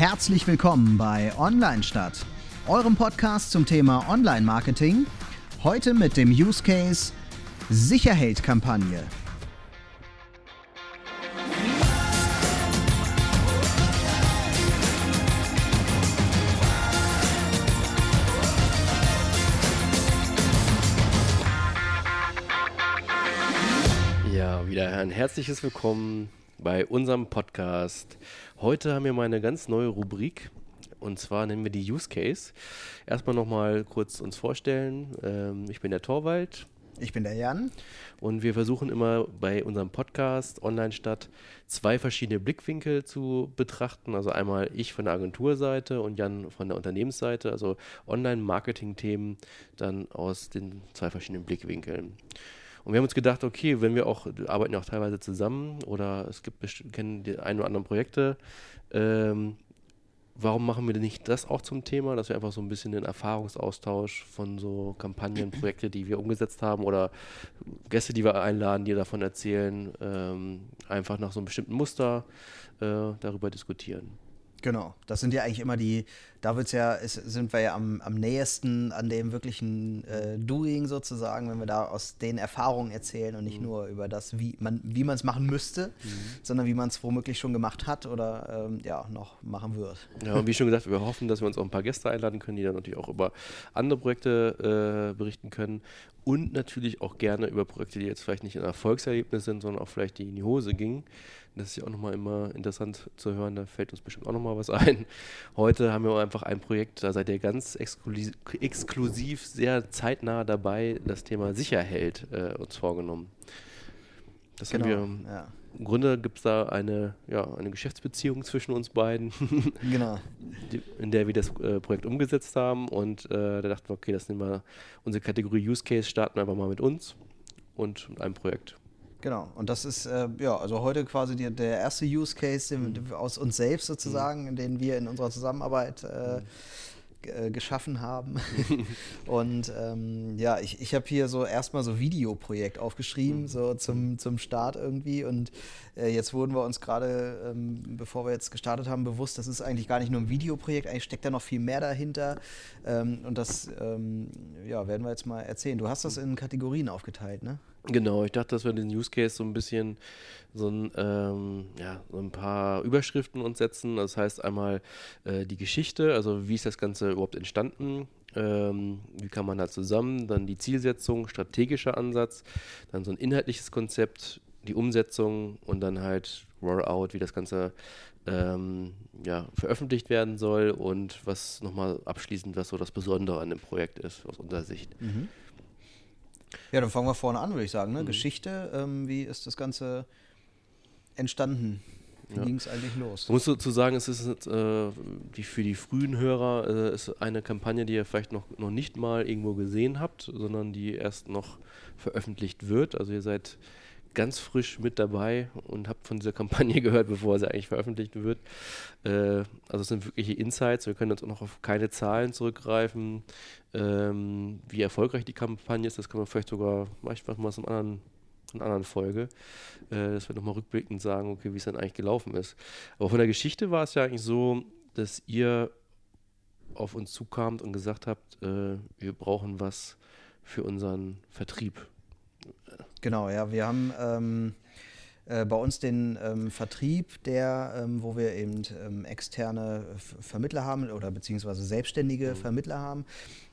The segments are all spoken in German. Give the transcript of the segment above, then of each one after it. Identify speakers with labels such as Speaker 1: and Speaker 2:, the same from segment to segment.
Speaker 1: Herzlich willkommen bei Online Stadt, eurem Podcast zum Thema Online Marketing. Heute mit dem Use Case Sicherheit-Kampagne.
Speaker 2: Ja, wieder ein herzliches Willkommen bei unserem Podcast. Heute haben wir mal eine ganz neue Rubrik und zwar nennen wir die Use Case. Erstmal nochmal kurz uns vorstellen. Ähm, ich bin der Torwald.
Speaker 1: Ich bin der Jan.
Speaker 2: Und wir versuchen immer bei unserem Podcast Online Stadt zwei verschiedene Blickwinkel zu betrachten. Also einmal ich von der Agenturseite und Jan von der Unternehmensseite. Also Online-Marketing-Themen dann aus den zwei verschiedenen Blickwinkeln. Und wir haben uns gedacht, okay, wenn wir auch, arbeiten ja auch teilweise zusammen oder es gibt, kennen die ein oder anderen Projekte, ähm, warum machen wir denn nicht das auch zum Thema, dass wir einfach so ein bisschen den Erfahrungsaustausch von so Kampagnen, Projekte, die wir umgesetzt haben oder Gäste, die wir einladen, die davon erzählen, ähm, einfach nach so einem bestimmten Muster äh, darüber diskutieren.
Speaker 1: Genau, das sind ja eigentlich immer die, da wird's ja, ist, sind wir ja am, am nähesten an dem wirklichen äh, Doing sozusagen, wenn wir da aus den Erfahrungen erzählen und nicht mhm. nur über das, wie man wie es machen müsste, mhm. sondern wie man es womöglich schon gemacht hat oder ähm, ja, noch machen wird.
Speaker 2: Ja, und wie schon gesagt, wir hoffen, dass wir uns auch ein paar Gäste einladen können, die dann natürlich auch über andere Projekte äh, berichten können und natürlich auch gerne über Projekte, die jetzt vielleicht nicht ein Erfolgserlebnis sind, sondern auch vielleicht die in die Hose gingen. Das ist ja auch nochmal immer interessant zu hören, da fällt uns bestimmt auch nochmal was ein. Heute haben wir einfach ein Projekt, da seid ihr ganz exklusiv, exklusiv sehr zeitnah dabei, das Thema Sicherheit äh, uns vorgenommen. Das genau, haben wir. Ja. Im Grunde gibt es da eine, ja, eine Geschäftsbeziehung zwischen uns beiden, genau. die, in der wir das äh, Projekt umgesetzt haben. Und äh, da dachten wir, okay, das nehmen wir unsere Kategorie Use Case, starten wir einfach mal mit uns und mit einem Projekt.
Speaker 1: Genau, und das ist äh, ja also heute quasi die, der erste Use Case den, mhm. aus uns selbst sozusagen, mhm. den wir in unserer Zusammenarbeit äh, mhm. Äh, geschaffen haben. und ähm, ja, ich, ich habe hier so erstmal so Videoprojekt aufgeschrieben, mhm. so zum, zum Start irgendwie. Und äh, jetzt wurden wir uns gerade, ähm, bevor wir jetzt gestartet haben, bewusst, das ist eigentlich gar nicht nur ein Videoprojekt, eigentlich steckt da noch viel mehr dahinter. Ähm, und das ähm, ja, werden wir jetzt mal erzählen. Du hast das in Kategorien aufgeteilt, ne?
Speaker 2: Genau, ich dachte, dass wir den Use Case so ein bisschen so ein, ähm, ja, so ein paar Überschriften uns setzen. Das heißt einmal äh, die Geschichte, also wie ist das Ganze überhaupt entstanden, ähm, wie kann man da zusammen, dann die Zielsetzung, strategischer Ansatz, dann so ein inhaltliches Konzept, die Umsetzung und dann halt Rollout, wie das Ganze ähm, ja, veröffentlicht werden soll und was nochmal abschließend, was so das Besondere an dem Projekt ist, aus unserer Sicht. Mhm.
Speaker 1: Ja, dann fangen wir vorne an, würde ich sagen. Ne? Mhm. Geschichte, ähm, wie ist das Ganze entstanden? Wie ja. ging es eigentlich los?
Speaker 2: Man muss dazu sagen, es ist äh, die, für die frühen Hörer äh, ist eine Kampagne, die ihr vielleicht noch, noch nicht mal irgendwo gesehen habt, sondern die erst noch veröffentlicht wird. Also ihr seid ganz frisch mit dabei und habt von dieser Kampagne gehört, bevor sie eigentlich veröffentlicht wird. Äh, also es sind wirkliche Insights. Wir können jetzt auch noch auf keine Zahlen zurückgreifen. Ähm, wie erfolgreich die Kampagne ist, das kann man vielleicht sogar manchmal mal aus einem anderen einer anderen Folge, äh, dass wir nochmal rückblickend sagen, okay, wie es dann eigentlich gelaufen ist. Aber von der Geschichte war es ja eigentlich so, dass ihr auf uns zukamt und gesagt habt, äh, wir brauchen was für unseren Vertrieb.
Speaker 1: Genau, ja, wir haben ähm, äh, bei uns den ähm, Vertrieb, der, ähm, wo wir eben ähm, externe Vermittler haben oder beziehungsweise selbstständige mhm. Vermittler haben.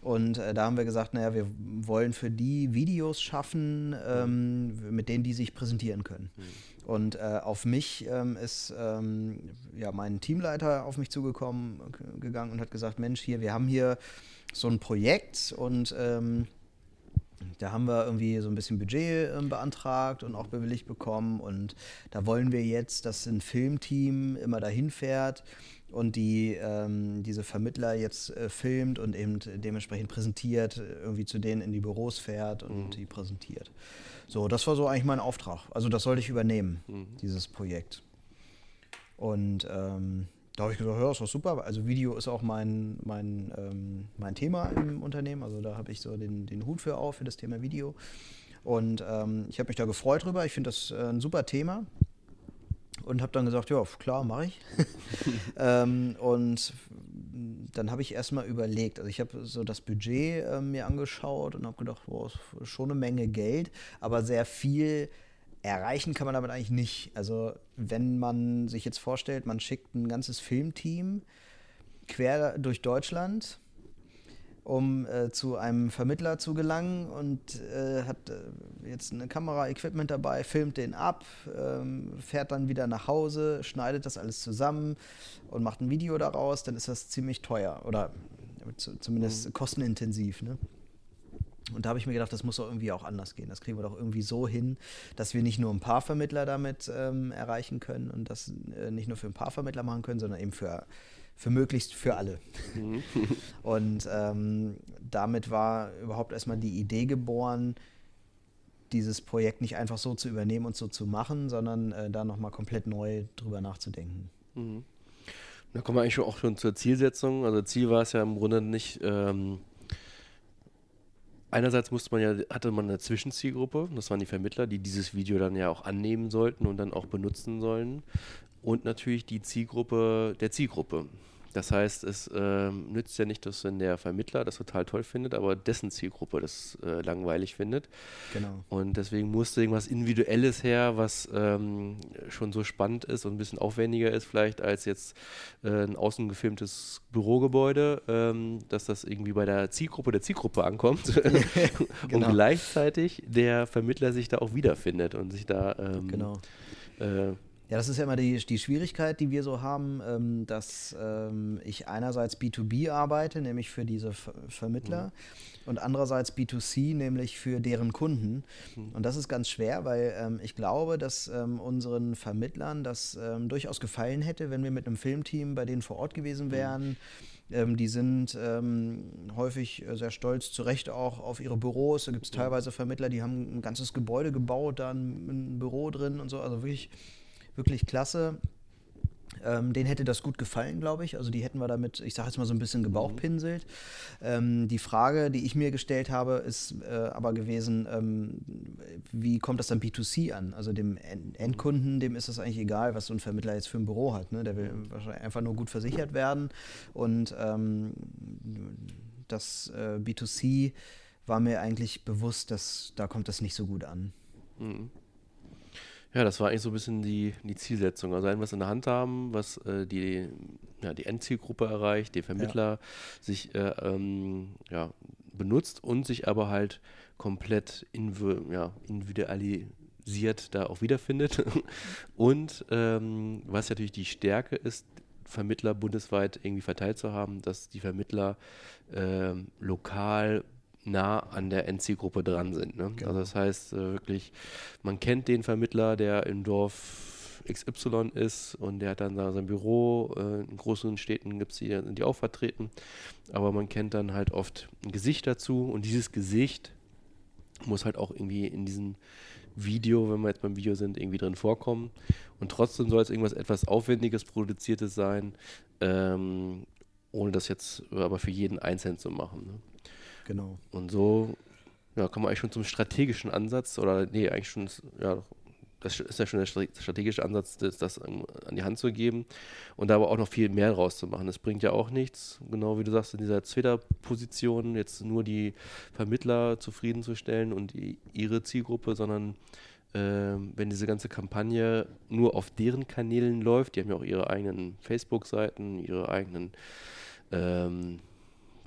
Speaker 1: Und äh, da haben wir gesagt, naja, wir wollen für die Videos schaffen, ähm, mit denen die sich präsentieren können. Mhm. Und äh, auf mich ähm, ist ähm, ja, mein Teamleiter auf mich zugekommen, gegangen und hat gesagt, Mensch, hier, wir haben hier so ein Projekt und da haben wir irgendwie so ein bisschen Budget äh, beantragt und auch bewilligt bekommen. Und da wollen wir jetzt, dass ein Filmteam immer dahin fährt und die ähm, diese Vermittler jetzt äh, filmt und eben dementsprechend präsentiert, irgendwie zu denen in die Büros fährt und mhm. die präsentiert. So, das war so eigentlich mein Auftrag. Also das sollte ich übernehmen, mhm. dieses Projekt. Und ähm, da habe ich gesagt, ja, ist doch super. Also Video ist auch mein, mein, ähm, mein Thema im Unternehmen. Also da habe ich so den, den Hut für auf, für das Thema Video. Und ähm, ich habe mich da gefreut drüber. Ich finde das äh, ein super Thema. und habe dann gesagt, ja, klar, mache ich. ähm, und dann habe ich erstmal überlegt, also ich habe so das Budget äh, mir angeschaut und habe gedacht, wow, schon eine Menge Geld, aber sehr viel erreichen kann man damit eigentlich nicht. Also wenn man sich jetzt vorstellt, man schickt ein ganzes Filmteam quer durch Deutschland, um äh, zu einem Vermittler zu gelangen und äh, hat äh, jetzt eine Kamera-Equipment dabei, filmt den ab, ähm, fährt dann wieder nach Hause, schneidet das alles zusammen und macht ein Video daraus, dann ist das ziemlich teuer oder zumindest mhm. kostenintensiv. Ne? Und da habe ich mir gedacht, das muss doch irgendwie auch anders gehen. Das kriegen wir doch irgendwie so hin, dass wir nicht nur ein paar Vermittler damit ähm, erreichen können und das äh, nicht nur für ein paar Vermittler machen können, sondern eben für für möglichst für alle. Mhm. Und ähm, damit war überhaupt erstmal die Idee geboren, dieses Projekt nicht einfach so zu übernehmen und so zu machen, sondern äh, da nochmal komplett neu drüber nachzudenken. Mhm.
Speaker 2: Da kommen wir eigentlich auch schon zur Zielsetzung. Also Ziel war es ja im Grunde nicht, ähm, einerseits musste man ja, hatte man eine Zwischenzielgruppe, das waren die Vermittler, die dieses Video dann ja auch annehmen sollten und dann auch benutzen sollen. Und natürlich die Zielgruppe der Zielgruppe. Das heißt, es äh, nützt ja nicht, dass wenn der Vermittler das total toll findet, aber dessen Zielgruppe das äh, langweilig findet.
Speaker 1: Genau.
Speaker 2: Und deswegen musste irgendwas Individuelles her, was ähm, schon so spannend ist und ein bisschen aufwendiger ist, vielleicht als jetzt äh, ein außen gefilmtes Bürogebäude, ähm, dass das irgendwie bei der Zielgruppe der Zielgruppe ankommt genau. und gleichzeitig der Vermittler sich da auch wiederfindet und sich da ähm,
Speaker 1: genau. Äh, ja, das ist ja immer die, die Schwierigkeit, die wir so haben, ähm, dass ähm, ich einerseits B2B arbeite, nämlich für diese Ver Vermittler, mhm. und andererseits B2C, nämlich für deren Kunden. Mhm. Und das ist ganz schwer, weil ähm, ich glaube, dass ähm, unseren Vermittlern das ähm, durchaus gefallen hätte, wenn wir mit einem Filmteam bei denen vor Ort gewesen mhm. wären. Mhm. die sind häufig sehr stolz, zu Recht auch auf ihre Büros. Da gibt es teilweise Vermittler, die haben ein ganzes Gebäude gebaut, da ein, ein Büro drin und so. Also wirklich wirklich klasse. Ähm, denen hätte das gut gefallen, glaube ich. Also die hätten wir damit, ich sage jetzt mal so ein bisschen gebauchpinselt. Ähm, die Frage, die ich mir gestellt habe, ist äh, aber gewesen, ähm, wie kommt das dann B2C an? Also dem Endkunden, dem ist es eigentlich egal, was so ein Vermittler jetzt für ein Büro hat. Ne? Der will wahrscheinlich einfach nur gut versichert werden. Und ähm, das äh, B2C war mir eigentlich bewusst, dass da kommt das nicht so gut an. Mhm.
Speaker 2: Ja, das war eigentlich so ein bisschen die, die Zielsetzung. Also etwas in der Hand haben, was äh, die, ja, die Endzielgruppe erreicht, den Vermittler ja. sich äh, ähm, ja, benutzt und sich aber halt komplett inv ja, individualisiert da auch wiederfindet. und ähm, was natürlich die Stärke ist, Vermittler bundesweit irgendwie verteilt zu haben, dass die Vermittler äh, lokal nah an der Endzielgruppe dran sind. Ne? Genau. Also das heißt äh, wirklich, man kennt den Vermittler, der im Dorf XY ist und der hat dann da sein Büro. Äh, in großen Städten gibt es die, sind die auch vertreten. Aber man kennt dann halt oft ein Gesicht dazu und dieses Gesicht muss halt auch irgendwie in diesem Video, wenn wir jetzt beim Video sind, irgendwie drin vorkommen. Und trotzdem soll es irgendwas etwas Aufwendiges, Produziertes sein, ähm, ohne das jetzt aber für jeden einzeln zu machen. Ne?
Speaker 1: Genau.
Speaker 2: Und so ja, kommen wir eigentlich schon zum strategischen Ansatz, oder nee, eigentlich schon, ja, das ist ja schon der strategische Ansatz, das, das an die Hand zu geben und da aber auch noch viel mehr rauszumachen. Das bringt ja auch nichts, genau wie du sagst, in dieser Twitter-Position jetzt nur die Vermittler zufriedenzustellen und die, ihre Zielgruppe, sondern äh, wenn diese ganze Kampagne nur auf deren Kanälen läuft, die haben ja auch ihre eigenen Facebook-Seiten, ihre eigenen ähm,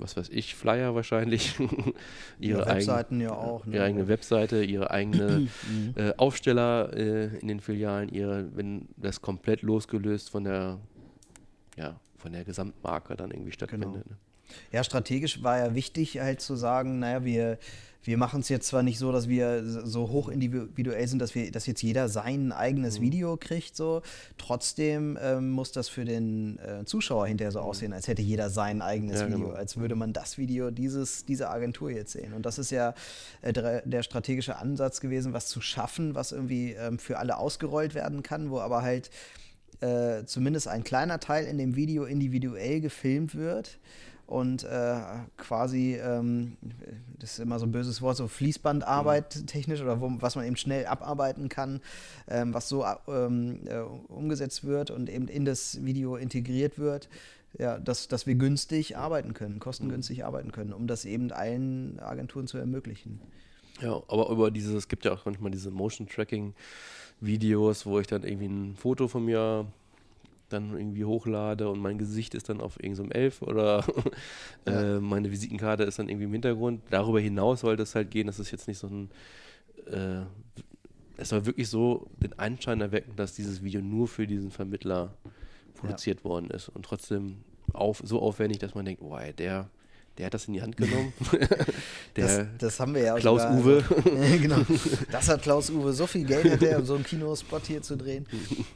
Speaker 2: was weiß ich, Flyer wahrscheinlich.
Speaker 1: ihre Webseiten eigen, ja auch.
Speaker 2: Ne? Ihre eigene Webseite, ihre eigene mhm. äh, Aufsteller äh, in den Filialen, ihre, wenn das komplett losgelöst von der, ja, von der Gesamtmarke dann irgendwie stattfindet. Genau.
Speaker 1: Ne? Ja, strategisch war ja wichtig halt zu sagen, naja, wir wir machen es jetzt zwar nicht so, dass wir so hoch individuell sind, dass wir, dass jetzt jeder sein eigenes mhm. Video kriegt, so. Trotzdem ähm, muss das für den äh, Zuschauer hinterher so mhm. aussehen, als hätte jeder sein eigenes ja, Video, genau. als würde man das Video dieses, dieser Agentur jetzt sehen. Und das ist ja äh, der, der, strategische Ansatz gewesen, was zu schaffen, was irgendwie ähm, für alle ausgerollt werden kann, wo aber halt äh, zumindest ein kleiner Teil in dem Video individuell gefilmt wird und äh, quasi, ähm, das ist immer so ein böses Wort, so Fließbandarbeit mhm. technisch oder wo, was man eben schnell abarbeiten kann, ähm, was so ähm, äh, umgesetzt wird und eben in das Video integriert wird, ja, dass, dass wir günstig arbeiten können, kostengünstig mhm. arbeiten können, um das eben allen Agenturen zu ermöglichen.
Speaker 2: Ja, aber über dieses, es gibt ja auch manchmal diese Motion Tracking Videos, wo ich dann irgendwie ein Foto von mir dann irgendwie hochlade und mein Gesicht ist dann auf irgendeinem so Elf oder ja. äh, meine Visitenkarte ist dann irgendwie im Hintergrund. Darüber hinaus sollte es halt gehen, dass es jetzt nicht so ein äh, es soll wirklich so den Anschein erwecken, dass dieses Video nur für diesen Vermittler produziert ja. worden ist und trotzdem auf, so aufwendig, dass man denkt, wow, der der hat das in die Hand genommen.
Speaker 1: das, das, haben wir ja
Speaker 2: auch Klaus sogar, Uwe.
Speaker 1: Also, genau. Das hat Klaus Uwe so viel Geld, hat er, um so einen Kinospot hier zu drehen.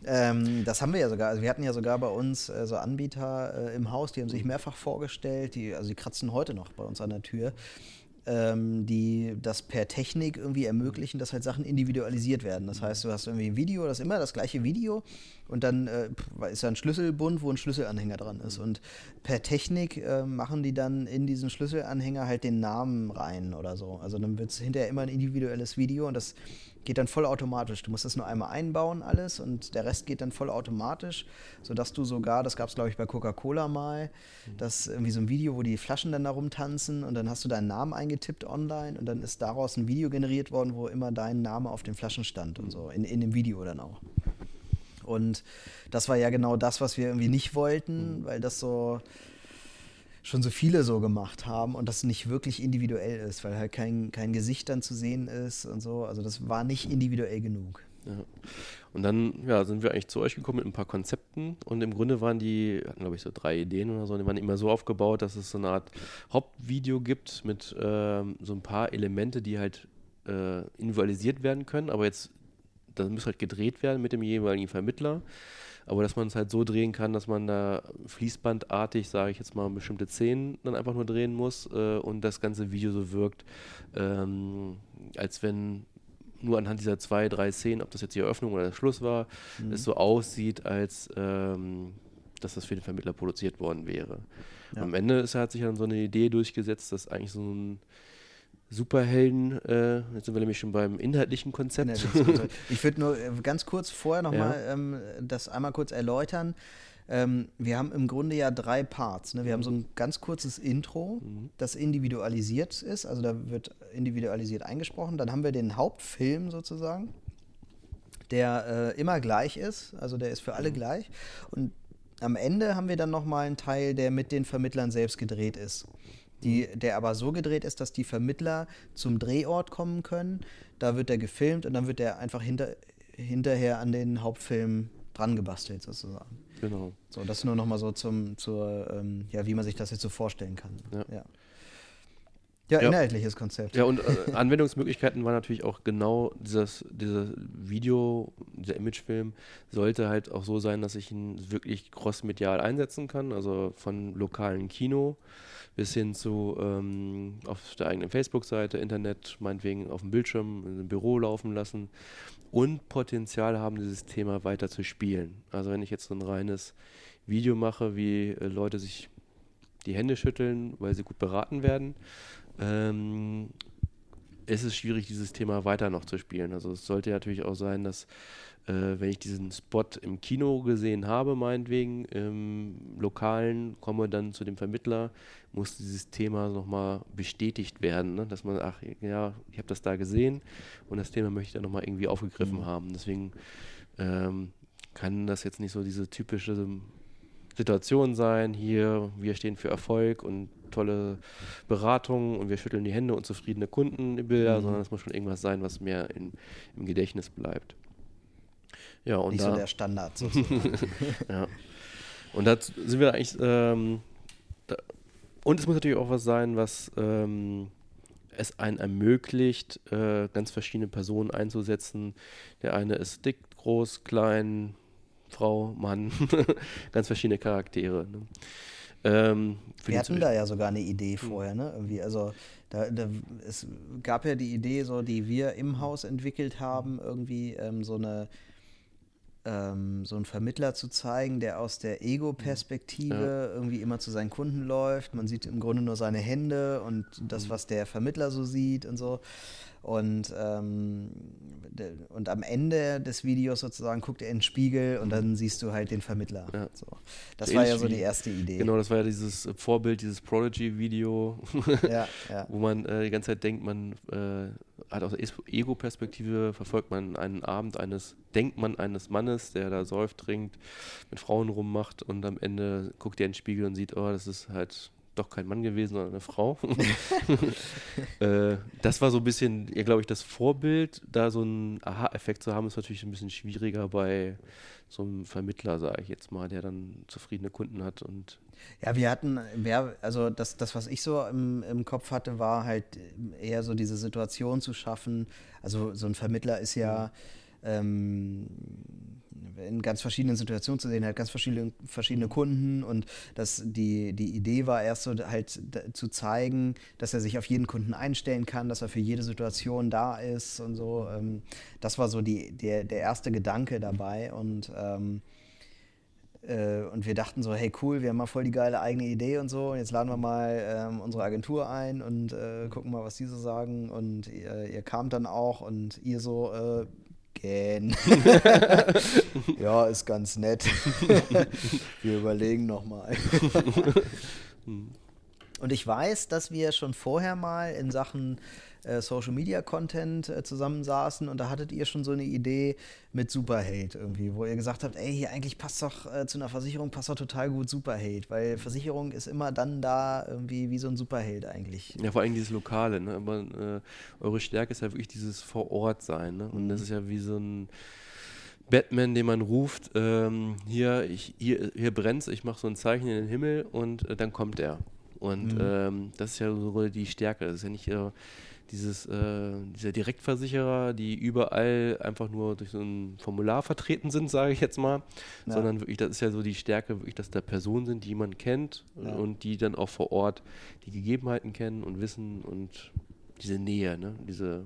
Speaker 1: Ähm, das haben wir ja sogar. Also wir hatten ja sogar bei uns äh, so Anbieter äh, im Haus, die haben sich mehrfach vorgestellt. Die, also die kratzen heute noch bei uns an der Tür ähm, die das per Technik irgendwie ermöglichen, dass halt Sachen individualisiert werden. Das heißt, du hast irgendwie ein Video, das ist immer das gleiche Video und dann äh, ist da ein Schlüsselbund, wo ein Schlüsselanhänger dran ist. Und per Technik äh, machen die dann in diesen Schlüsselanhänger halt den Namen rein oder so. Also dann wird es hinterher immer ein individuelles Video und das geht dann vollautomatisch. Du musst das nur einmal einbauen, alles, und der Rest geht dann vollautomatisch, sodass du sogar, das gab es glaube ich bei Coca-Cola mal, das irgendwie so ein Video, wo die Flaschen dann da rumtanzen und dann hast du deinen Namen eingetippt online und dann ist daraus ein Video generiert worden, wo immer dein Name auf den Flaschen stand und so, in, in dem Video dann auch. Und das war ja genau das, was wir irgendwie nicht wollten, weil das so schon so viele so gemacht haben und das nicht wirklich individuell ist, weil halt kein, kein Gesicht dann zu sehen ist und so. Also das war nicht individuell genug.
Speaker 2: Ja. Und dann ja, sind wir eigentlich zu euch gekommen mit ein paar Konzepten und im Grunde waren die, hatten glaube ich so drei Ideen oder so, die waren immer so aufgebaut, dass es so eine Art Hauptvideo gibt mit ähm, so ein paar Elemente, die halt äh, individualisiert werden können, aber jetzt, das muss halt gedreht werden mit dem jeweiligen Vermittler aber dass man es halt so drehen kann, dass man da fließbandartig, sage ich jetzt mal, bestimmte Szenen dann einfach nur drehen muss äh, und das ganze Video so wirkt, ähm, als wenn nur anhand dieser zwei, drei Szenen, ob das jetzt die Eröffnung oder der Schluss war, mhm. es so aussieht, als ähm, dass das für den Vermittler produziert worden wäre. Ja. Am Ende ist, hat sich dann so eine Idee durchgesetzt, dass eigentlich so ein Superhelden, äh, jetzt sind wir nämlich schon beim inhaltlichen Konzept.
Speaker 1: ich würde nur äh, ganz kurz vorher nochmal ja. ähm, das einmal kurz erläutern. Ähm, wir haben im Grunde ja drei Parts. Ne? Wir haben so ein ganz kurzes Intro, mhm. das individualisiert ist, also da wird individualisiert eingesprochen. Dann haben wir den Hauptfilm sozusagen, der äh, immer gleich ist, also der ist für alle mhm. gleich. Und am Ende haben wir dann nochmal einen Teil, der mit den Vermittlern selbst gedreht ist die, der aber so gedreht ist, dass die Vermittler zum Drehort kommen können. Da wird er gefilmt und dann wird er einfach hinter, hinterher an den Hauptfilm dran gebastelt sozusagen.
Speaker 2: Genau.
Speaker 1: So, das nur nochmal so zum, zur, ähm, ja, wie man sich das jetzt so vorstellen kann.
Speaker 2: Ja.
Speaker 1: ja. Ja, ja, inhaltliches Konzept.
Speaker 2: Ja, und äh, Anwendungsmöglichkeiten waren natürlich auch genau dieses, dieses Video, dieser Imagefilm sollte halt auch so sein, dass ich ihn wirklich crossmedial einsetzen kann, also von lokalen Kino bis hin zu ähm, auf der eigenen Facebook-Seite, Internet, meinetwegen auf dem Bildschirm, einem Büro laufen lassen und Potenzial haben, dieses Thema weiter zu spielen. Also wenn ich jetzt so ein reines Video mache, wie äh, Leute sich die Hände schütteln, weil sie gut beraten werden, ähm, ist es schwierig, dieses Thema weiter noch zu spielen. Also es sollte natürlich auch sein, dass äh, wenn ich diesen Spot im Kino gesehen habe, meinetwegen, im Lokalen, komme dann zu dem Vermittler, muss dieses Thema nochmal bestätigt werden, ne? dass man, ach ja, ich habe das da gesehen und das Thema möchte ich dann nochmal irgendwie aufgegriffen mhm. haben. Deswegen ähm, kann das jetzt nicht so diese typische Situation sein, hier, wir stehen für Erfolg und tolle Beratung und wir schütteln die Hände und zufriedene Kundenbilder, mhm. sondern es muss schon irgendwas sein, was mehr in, im Gedächtnis bleibt.
Speaker 1: Ja, und Nicht da, so der Standard
Speaker 2: ja. Und da sind wir eigentlich. Ähm, da, und es muss natürlich auch was sein, was ähm, es einen ermöglicht, äh, ganz verschiedene Personen einzusetzen. Der eine ist dick, groß, klein, Frau, Mann, ganz verschiedene Charaktere. Ne?
Speaker 1: Ähm, wir hatten da ja sogar eine Idee hm. vorher, ne? Irgendwie, also da, da, es gab ja die Idee, so die wir im Haus entwickelt haben, irgendwie ähm, so eine ähm, so einen Vermittler zu zeigen, der aus der Ego-Perspektive ja. irgendwie immer zu seinen Kunden läuft. Man sieht im Grunde nur seine Hände und das, was der Vermittler so sieht und so. Und, ähm, und am Ende des Videos sozusagen guckt er in den Spiegel und dann siehst du halt den Vermittler. Ja. So. Das so war ja so die erste Idee.
Speaker 2: Genau, das war ja dieses Vorbild, dieses Prodigy-Video, ja, ja. wo man äh, die ganze Zeit denkt, man äh, hat aus der Ego-Perspektive verfolgt man einen Abend eines, denkt man eines Mannes, der da säuft, trinkt, mit Frauen rummacht und am Ende guckt er in den Spiegel und sieht, oh, das ist halt doch kein Mann gewesen, sondern eine Frau. äh, das war so ein bisschen, ja, glaube ich, das Vorbild. Da so einen Aha-Effekt zu haben, ist natürlich ein bisschen schwieriger bei so einem Vermittler, sage ich jetzt mal, der dann zufriedene Kunden hat und
Speaker 1: ja, wir hatten, also das, das was ich so im, im Kopf hatte, war halt eher so diese Situation zu schaffen. Also so ein Vermittler ist ja mhm. ähm, in ganz verschiedenen Situationen zu sehen, hat ganz verschiedene, verschiedene Kunden und das, die, die Idee war erst so halt zu zeigen, dass er sich auf jeden Kunden einstellen kann, dass er für jede Situation da ist und so. Ähm, das war so die, der, der erste Gedanke dabei und ähm, äh, und wir dachten so, hey cool, wir haben mal voll die geile eigene Idee und so. Und jetzt laden wir mal ähm, unsere Agentur ein und äh, gucken mal, was die so sagen. Und ihr, ihr kamt dann auch und ihr so, gähn. ja, ist ganz nett. wir überlegen nochmal. und ich weiß, dass wir schon vorher mal in Sachen äh, Social Media Content äh, zusammensaßen und da hattet ihr schon so eine Idee mit Superhate irgendwie, wo ihr gesagt habt, ey, hier eigentlich passt doch äh, zu einer Versicherung passt doch total gut Superhate, weil Versicherung ist immer dann da irgendwie wie so ein Superheld eigentlich.
Speaker 2: Ja, vor allem dieses Lokale, ne? aber äh, eure Stärke ist ja wirklich dieses Vor Ort sein ne? und mhm. das ist ja wie so ein Batman, den man ruft, ähm, hier, ich, hier, hier brennt's, ich mache so ein Zeichen in den Himmel und äh, dann kommt er. Und mhm. ähm, das ist ja so die Stärke. Das ist ja nicht äh, dieses, äh, dieser Direktversicherer, die überall einfach nur durch so ein Formular vertreten sind, sage ich jetzt mal, ja. sondern wirklich, das ist ja so die Stärke, wirklich, dass da Personen sind, die man kennt ja. und die dann auch vor Ort die Gegebenheiten kennen und wissen und diese Nähe, ne? diese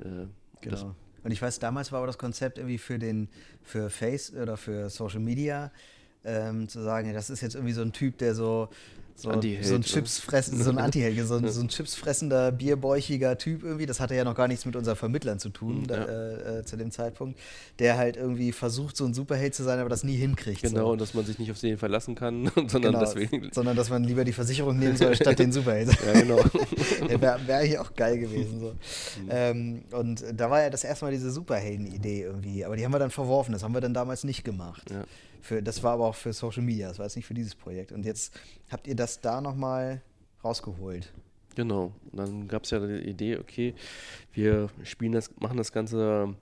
Speaker 1: äh, genau. Und ich weiß, damals war aber das Konzept irgendwie für den, für Face oder für Social Media, ähm, zu sagen, ja, das ist jetzt irgendwie so ein Typ, der so so, so ein Chips fressen, so ein Antiheld, so, ein, so ein Chips fressender, bierbäuchiger Typ irgendwie. Das hatte ja noch gar nichts mit unseren Vermittlern zu tun ja. da, äh, äh, zu dem Zeitpunkt. Der halt irgendwie versucht, so ein Superheld zu sein, aber das nie hinkriegt.
Speaker 2: Genau,
Speaker 1: so.
Speaker 2: und dass man sich nicht auf den verlassen kann, sondern genau, deswegen.
Speaker 1: Sondern dass man lieber die Versicherung nehmen soll, statt den Superheld. ja, genau. Wäre wär hier auch geil gewesen. So. Mhm. Ähm, und da war ja das erste Mal diese Superhelden-Idee irgendwie. Aber die haben wir dann verworfen. Das haben wir dann damals nicht gemacht. Ja. Für, das war aber auch für Social Media, das war jetzt nicht für dieses Projekt. Und jetzt habt ihr das da nochmal rausgeholt.
Speaker 2: Genau. Und dann gab es ja die Idee, okay, wir spielen das, machen das Ganze,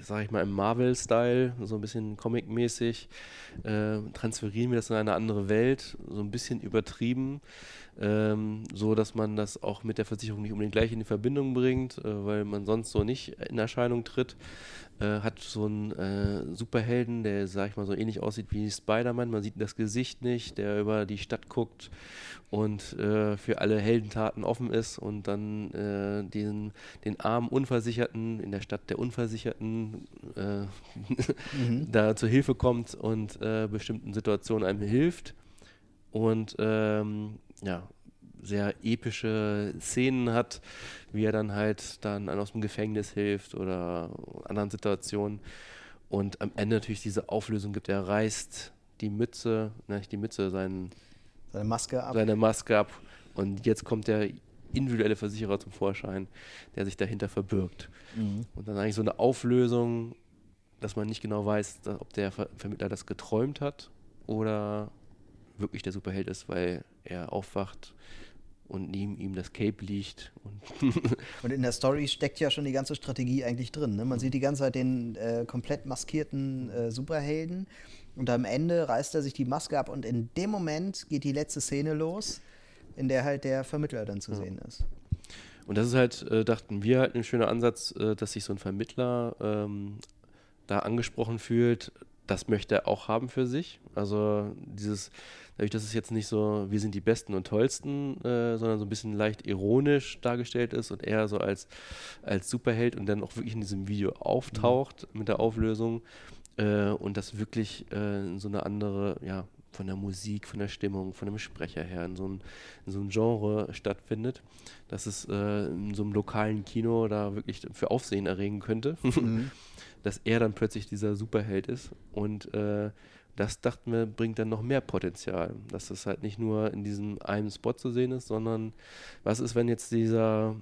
Speaker 2: sag ich mal, im Marvel-Style, so ein bisschen comic-mäßig, äh, transferieren wir das in eine andere Welt, so ein bisschen übertrieben, ähm, so dass man das auch mit der Versicherung nicht unbedingt gleich in die Verbindung bringt, äh, weil man sonst so nicht in Erscheinung tritt äh, hat so einen äh, Superhelden, der, sag ich mal, so ähnlich aussieht wie Spider-Man. Man sieht das Gesicht nicht, der über die Stadt guckt und äh, für alle Heldentaten offen ist und dann äh, den, den armen Unversicherten in der Stadt der Unversicherten äh, mhm. da zur Hilfe kommt und bestimmten Situationen einem hilft. Und ähm, ja, sehr epische Szenen hat, wie er dann halt dann aus dem Gefängnis hilft oder anderen Situationen. Und am Ende natürlich diese Auflösung gibt, er reißt die Mütze, ne, nicht die Mütze, seinen,
Speaker 1: seine Maske ab.
Speaker 2: Seine Maske ab. Und jetzt kommt der individuelle Versicherer zum Vorschein, der sich dahinter verbirgt. Mhm. Und dann eigentlich so eine Auflösung, dass man nicht genau weiß, ob der Vermittler das geträumt hat oder wirklich der Superheld ist, weil er aufwacht und neben ihm das Cape liegt.
Speaker 1: Und, und, in der Story steckt ja schon die ganze Strategie eigentlich drin. Ne? Man sieht die ganze Zeit den äh, komplett maskierten äh, Superhelden und am Ende reißt er sich die Maske ab und in dem Moment geht die letzte Szene los, in der halt der Vermittler dann zu ja. sehen ist.
Speaker 2: Und das ist halt, äh, dachten wir, halt ein schöner Ansatz, äh, dass sich so ein Vermittler ähm, da angesprochen fühlt. Das möchte er auch haben für sich. Also dieses dadurch, dass es jetzt nicht so, wir sind die Besten und Tollsten, äh, sondern so ein bisschen leicht ironisch dargestellt ist und eher so als, als Superheld und dann auch wirklich in diesem Video auftaucht mhm. mit der Auflösung, äh, und das wirklich äh, so eine andere, ja, von der Musik, von der Stimmung, von dem Sprecher her in so, ein, in so einem Genre stattfindet, dass es äh, in so einem lokalen Kino da wirklich für Aufsehen erregen könnte, mhm. dass er dann plötzlich dieser Superheld ist und äh, das dachten wir, bringt dann noch mehr Potenzial, dass das halt nicht nur in diesem einen Spot zu sehen ist, sondern was ist, wenn jetzt dieser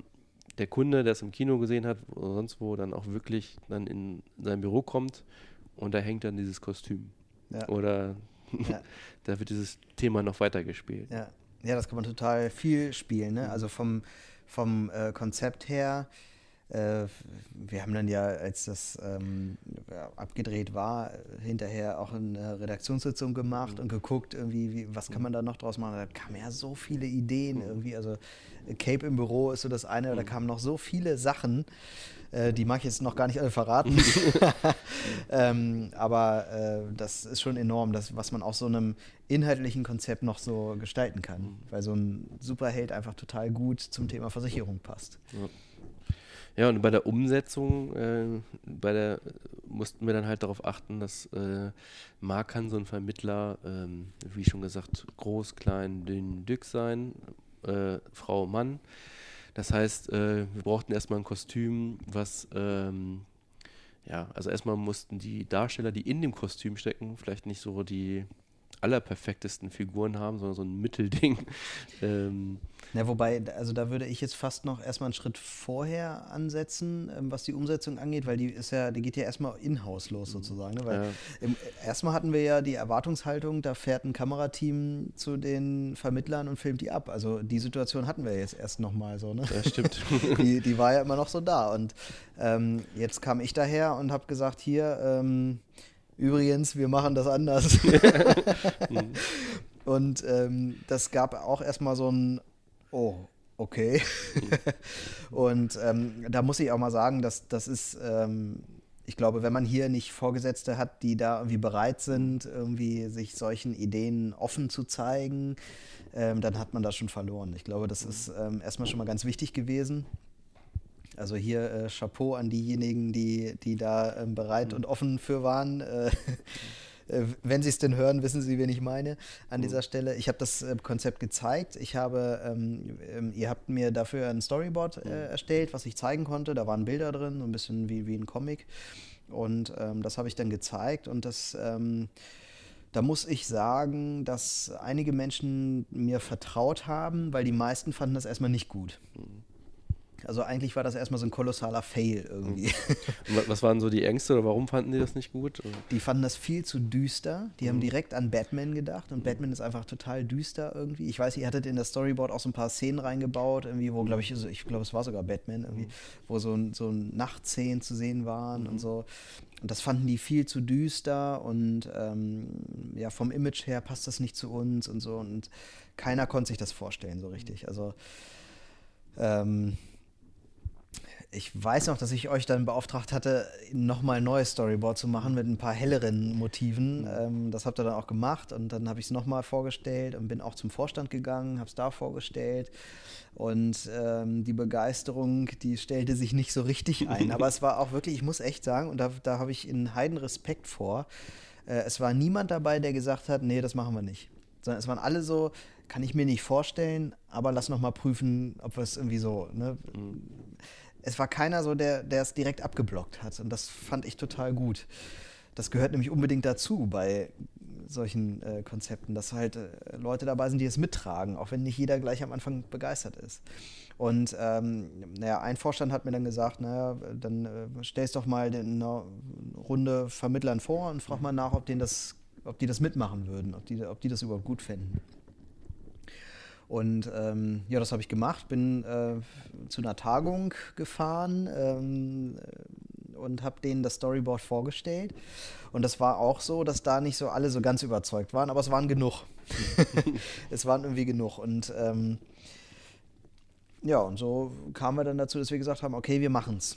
Speaker 2: der Kunde, der es im Kino gesehen hat oder sonst wo, dann auch wirklich dann in sein Büro kommt und da hängt dann dieses Kostüm. Ja. Oder ja. da wird dieses Thema noch weitergespielt.
Speaker 1: Ja. ja, das kann man total viel spielen. Ne? Also vom, vom äh, Konzept her äh, wir haben dann ja, als das ähm, ja, abgedreht war, hinterher auch eine Redaktionssitzung gemacht mhm. und geguckt, irgendwie, wie, was kann man da noch draus machen. Da kamen ja so viele Ideen mhm. irgendwie. Also Cape im Büro ist so das eine, mhm. da kamen noch so viele Sachen. Äh, die mag ich jetzt noch gar nicht alle verraten. ähm, aber äh, das ist schon enorm, das, was man aus so einem inhaltlichen Konzept noch so gestalten kann. Mhm. Weil so ein Superheld einfach total gut zum Thema Versicherung passt.
Speaker 2: Ja. Ja, und bei der Umsetzung, äh, bei der mussten wir dann halt darauf achten, dass äh, Mark kann so ein Vermittler, ähm, wie schon gesagt, groß, klein, dünn, dick sein, äh, Frau, Mann. Das heißt, äh, wir brauchten erstmal ein Kostüm, was ähm, ja, also erstmal mussten die Darsteller, die in dem Kostüm stecken, vielleicht nicht so die allerperfektesten Figuren haben, sondern so ein Mittelding. ähm,
Speaker 1: ja, wobei, also da würde ich jetzt fast noch erstmal einen Schritt vorher ansetzen, ähm, was die Umsetzung angeht, weil die ist ja, die geht ja erstmal in-house los sozusagen. Ne? Weil ja. im, erstmal hatten wir ja die Erwartungshaltung, da fährt ein Kamerateam zu den Vermittlern und filmt die ab. Also die Situation hatten wir jetzt erst nochmal so. Ne?
Speaker 2: Ja, stimmt.
Speaker 1: die, die war ja immer noch so da. Und ähm, jetzt kam ich daher und habe gesagt, hier, ähm, Übrigens, wir machen das anders. und ähm, das gab auch erstmal so ein, oh, okay. und ähm, da muss ich auch mal sagen, dass das ist, ähm, ich glaube, wenn man hier nicht Vorgesetzte hat, die da irgendwie bereit sind, irgendwie sich solchen Ideen offen zu zeigen, ähm, dann hat man das schon verloren. Ich glaube, das ist ähm, erstmal schon mal ganz wichtig gewesen. Also hier äh, Chapeau an diejenigen, die, die da ähm, bereit mhm. und offen für waren. Äh, äh wenn Sie es denn hören, wissen Sie, wen ich meine an dieser mhm. Stelle. Ich habe das äh, Konzept gezeigt. Ich habe, ähm, ähm, ihr habt mir dafür ein Storyboard äh, mhm. erstellt, was ich zeigen konnte. Da waren Bilder drin, so ein bisschen wie, wie ein Comic. Und ähm, das habe ich dann gezeigt und das ähm, da muss ich sagen, dass einige Menschen mir vertraut haben, weil die meisten fanden das erstmal nicht gut. Mhm. Also eigentlich war das erstmal so ein kolossaler Fail irgendwie.
Speaker 2: Und was waren so die Ängste oder warum fanden die das nicht gut?
Speaker 1: Die fanden das viel zu düster. Die mhm. haben direkt an Batman gedacht und mhm. Batman ist einfach total düster irgendwie. Ich weiß, ihr hattet in das Storyboard auch so ein paar Szenen reingebaut, irgendwie, wo, glaube ich, also ich glaube, es war sogar Batman, irgendwie, mhm. wo so, so Nachtszenen zu sehen waren mhm. und so. Und das fanden die viel zu düster und ähm, ja, vom Image her passt das nicht zu uns und so. Und keiner konnte sich das vorstellen so richtig. Also ähm, ich weiß noch, dass ich euch dann beauftragt hatte, nochmal ein neues Storyboard zu machen mit ein paar helleren Motiven. Mhm. Ähm, das habt ihr dann auch gemacht und dann habe ich es nochmal vorgestellt und bin auch zum Vorstand gegangen, habe es da vorgestellt. Und ähm, die Begeisterung, die stellte sich nicht so richtig ein. Aber es war auch wirklich, ich muss echt sagen, und da, da habe ich in Heiden Respekt vor, äh, es war niemand dabei, der gesagt hat, nee, das machen wir nicht. Sondern es waren alle so, kann ich mir nicht vorstellen, aber lass nochmal prüfen, ob wir es irgendwie so, ne? Mhm es war keiner so, der, es direkt abgeblockt hat. Und das fand ich total gut. Das gehört nämlich unbedingt dazu bei solchen äh, Konzepten, dass halt äh, Leute dabei sind, die es mittragen, auch wenn nicht jeder gleich am Anfang begeistert ist. Und ähm, naja, ein Vorstand hat mir dann gesagt, naja, dann äh, stellst doch mal eine Runde Vermittlern vor und frag mal nach, ob, denen das, ob die das mitmachen würden, ob die, ob die das überhaupt gut fänden. Und ähm, ja, das habe ich gemacht, bin äh, zu einer Tagung gefahren ähm, und habe denen das Storyboard vorgestellt. Und das war auch so, dass da nicht so alle so ganz überzeugt waren, aber es waren genug. es waren irgendwie genug. Und ähm, ja, und so kamen wir dann dazu, dass wir gesagt haben, okay, wir machen es.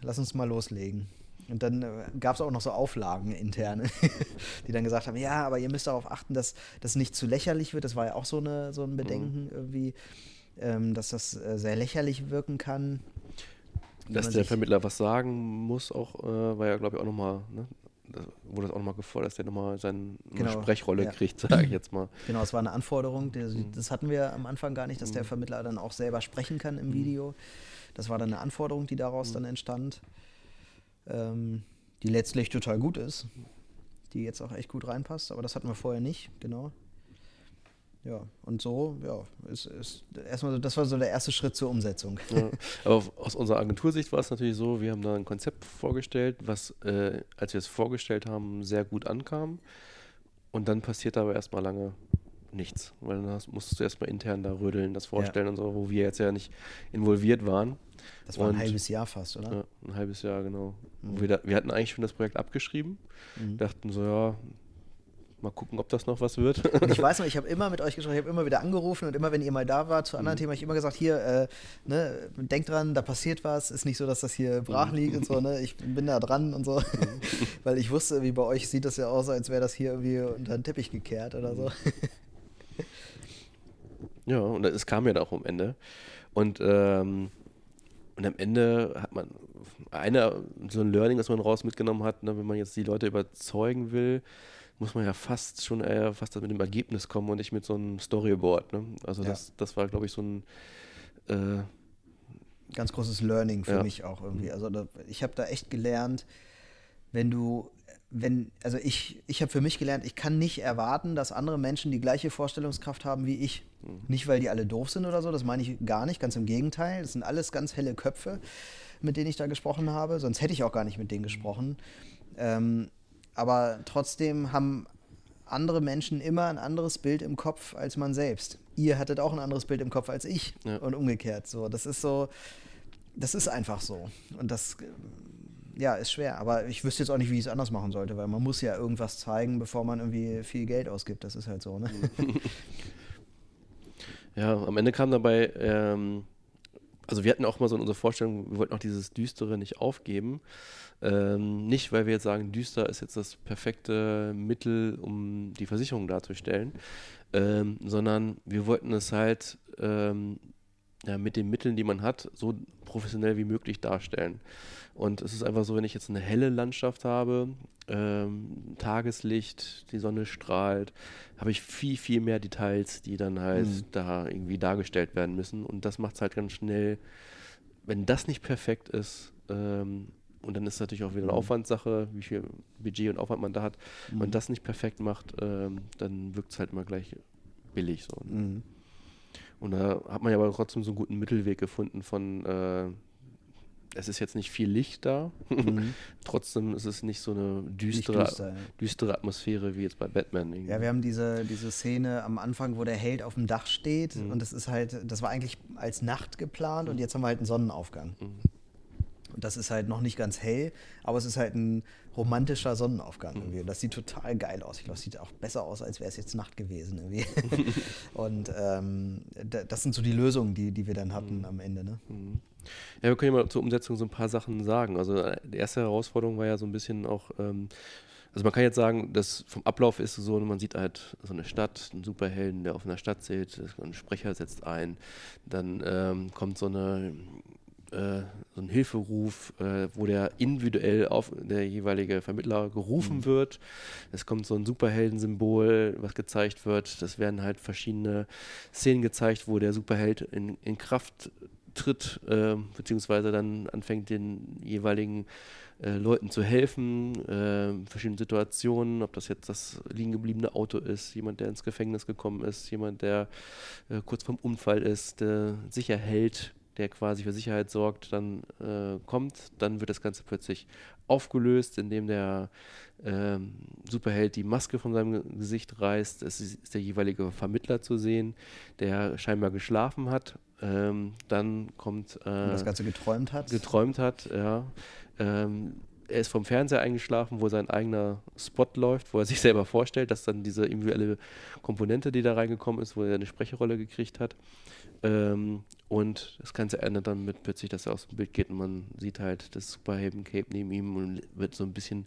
Speaker 1: Lass uns mal loslegen. Und dann äh, gab es auch noch so Auflagen interne, die dann gesagt haben, ja, aber ihr müsst darauf achten, dass das nicht zu lächerlich wird. Das war ja auch so, eine, so ein Bedenken mhm. irgendwie, ähm, dass das äh, sehr lächerlich wirken kann.
Speaker 2: Dass der Vermittler was sagen muss, auch äh, war ja, glaube ich, auch nochmal, ne? wurde das auch nochmal gefordert, dass der nochmal seine
Speaker 1: Genau,
Speaker 2: Sprechrolle
Speaker 1: ja.
Speaker 2: kriegt, sage ich jetzt mal.
Speaker 1: Genau, es war eine Anforderung, die,
Speaker 2: Mhm.
Speaker 1: das hatten wir am Anfang gar nicht, dass der Vermittler dann auch selber sprechen kann
Speaker 2: Mhm.
Speaker 1: im Video. Das war dann eine Anforderung, die daraus dann entstand, ähm, die letztlich total gut ist, die jetzt auch echt gut reinpasst, aber das hatten wir vorher nicht, genau. Ja, und so, ja, ist, ist erstmal so, das war so der erste Schritt zur Umsetzung.
Speaker 2: Ja. Aber aus unserer Agentursicht war es natürlich so, wir haben da ein Konzept vorgestellt, was, äh, als wir es vorgestellt haben, sehr gut ankam. Und dann passiert aber erstmal lange nichts. Weil dann hast, musstest du erstmal intern da rödeln, das vorstellen und so, wo wir jetzt ja nicht involviert waren.
Speaker 1: Das war ein
Speaker 2: Und-
Speaker 1: halbes Jahr fast, oder?
Speaker 2: Ja, ein halbes Jahr, genau.
Speaker 1: Mhm.
Speaker 2: Wir, da, wir hatten eigentlich schon das Projekt abgeschrieben,
Speaker 1: Mhm.
Speaker 2: dachten so, ja, mal gucken, ob das noch was wird.
Speaker 1: Und ich weiß noch, ich habe immer mit euch gesprochen, ich habe immer wieder angerufen und immer, wenn ihr mal da wart zu anderen
Speaker 2: Mhm.
Speaker 1: Themen, habe ich immer gesagt, hier, äh, ne, denkt dran, da passiert was, ist nicht so, dass das hier brach liegt und so, ne, ich bin da dran und so, weil ich wusste, wie bei euch sieht das ja aus, als wäre das hier irgendwie unter den Teppich gekehrt oder so.
Speaker 2: Ja, und es kam ja dann auch am Ende. Und, ähm, und am Ende hat man eine, so ein Learning, das man raus mitgenommen hat, ne, wenn man jetzt die Leute überzeugen will, muss man ja fast schon eher fast mit dem Ergebnis kommen und nicht mit so einem Storyboard. Ne? Also
Speaker 1: Ja.
Speaker 2: das, das war, glaube ich, so ein äh,
Speaker 1: Ganz großes Learning für
Speaker 2: Ja.
Speaker 1: mich auch irgendwie. Also da, ich habe da echt gelernt, wenn du, wenn, also ich, ich habe für mich gelernt, ich kann nicht erwarten, dass andere Menschen die gleiche Vorstellungskraft haben wie ich. Nicht, weil die alle doof sind oder so, das meine ich gar nicht, ganz im Gegenteil. Das sind alles ganz helle Köpfe, mit denen ich da gesprochen habe. Sonst hätte ich auch gar nicht mit denen gesprochen. Ähm, aber trotzdem haben andere Menschen immer ein anderes Bild im Kopf als man selbst. Ihr hattet auch ein anderes Bild im Kopf als ich
Speaker 2: Ja.
Speaker 1: und umgekehrt. So, das ist so, das ist einfach so. Und das, ja, ist schwer. Aber ich wüsste jetzt auch nicht, wie ich es anders machen sollte, weil man muss ja irgendwas zeigen, bevor man irgendwie viel Geld ausgibt. Das ist halt so, ne?
Speaker 2: Ja, am Ende kam dabei, ähm, also wir hatten auch mal so in unserer Vorstellung, wir wollten auch dieses Düstere nicht aufgeben. Ähm, nicht, weil wir jetzt sagen, düster ist jetzt das perfekte Mittel, um die Versicherung darzustellen, ähm, sondern wir wollten es halt ähm, ja, mit den Mitteln, die man hat, so professionell wie möglich darstellen. Und es ist einfach so, wenn ich jetzt eine helle Landschaft habe, ähm, Tageslicht, die Sonne strahlt, habe ich viel, viel mehr Details, die dann halt
Speaker 1: Mhm.
Speaker 2: da irgendwie dargestellt werden müssen. Und das macht es halt ganz schnell, wenn das nicht perfekt ist, ähm, und dann ist es natürlich auch wieder eine
Speaker 1: Mhm.
Speaker 2: Aufwandssache, wie viel Budget und Aufwand man da hat. Wenn man
Speaker 1: Mhm.
Speaker 2: das nicht perfekt macht, ähm, dann wirkt es halt immer gleich billig. So. ne?
Speaker 1: Mhm.
Speaker 2: Und da hat man ja aber trotzdem so einen guten Mittelweg gefunden von, äh, es ist jetzt nicht viel Licht da,
Speaker 1: Mhm.
Speaker 2: trotzdem ist es nicht so eine düstere,
Speaker 1: düster, ja.
Speaker 2: düstere Atmosphäre wie jetzt bei Batman. irgendwie.
Speaker 1: Ja, wir haben diese, diese Szene am Anfang, wo der Held auf dem Dach steht
Speaker 2: Mhm.
Speaker 1: und das ist halt, das war eigentlich als Nacht geplant und jetzt haben wir halt einen Sonnenaufgang.
Speaker 2: Mhm.
Speaker 1: Und das ist halt noch nicht ganz hell, aber es ist halt ein romantischer Sonnenaufgang
Speaker 2: Mhm.
Speaker 1: irgendwie. Und das sieht total geil aus. Ich glaube, es sieht auch besser aus, als wäre es jetzt Nacht gewesen irgendwie. und ähm, da- das sind so die Lösungen, die, die wir dann hatten am Ende. Ne?
Speaker 2: Mhm. Ja, wir können ja mal zur Umsetzung so ein paar Sachen sagen. Also äh, die erste Herausforderung war ja so ein bisschen auch, ähm, also man kann jetzt sagen, dass vom Ablauf ist es so, man sieht halt so eine Stadt, einen Superhelden, der auf einer Stadt sitzt, ein Sprecher setzt ein, dann ähm, kommt so eine äh, so ein Hilferuf, äh, wo der individuell auf der jeweilige Vermittler gerufen
Speaker 1: Mhm.
Speaker 2: wird. Es kommt so ein Superheldensymbol, was gezeigt wird. Das werden halt verschiedene Szenen gezeigt, wo der Superheld in, in Kraft tritt, äh, beziehungsweise dann anfängt den jeweiligen äh, Leuten zu helfen, äh, verschiedenen Situationen, ob das jetzt das liegen gebliebene Auto ist, jemand, der ins Gefängnis gekommen ist, jemand, der äh, kurz vorm Unfall ist, der sicher hält, der quasi für Sicherheit sorgt, dann äh, kommt, dann wird das Ganze plötzlich aufgelöst, indem der ähm, Superheld die Maske von seinem Ge- Gesicht reißt. Es ist, der jeweilige Vermittler zu sehen, der scheinbar geschlafen hat. Ähm, dann kommt
Speaker 1: Und
Speaker 2: äh,
Speaker 1: das Ganze geträumt hat.
Speaker 2: geträumt hat, ja. Ähm, er ist vom Fernseher eingeschlafen, wo sein eigener Spot läuft, wo er sich selber vorstellt, dass dann diese individuelle Komponente, die da reingekommen ist, wo er eine Sprecherrolle gekriegt hat. Ähm, und das Ganze endet dann mit plötzlich, dass er aus dem Bild geht und man sieht halt das Superhelden-Cape neben ihm und wird so ein bisschen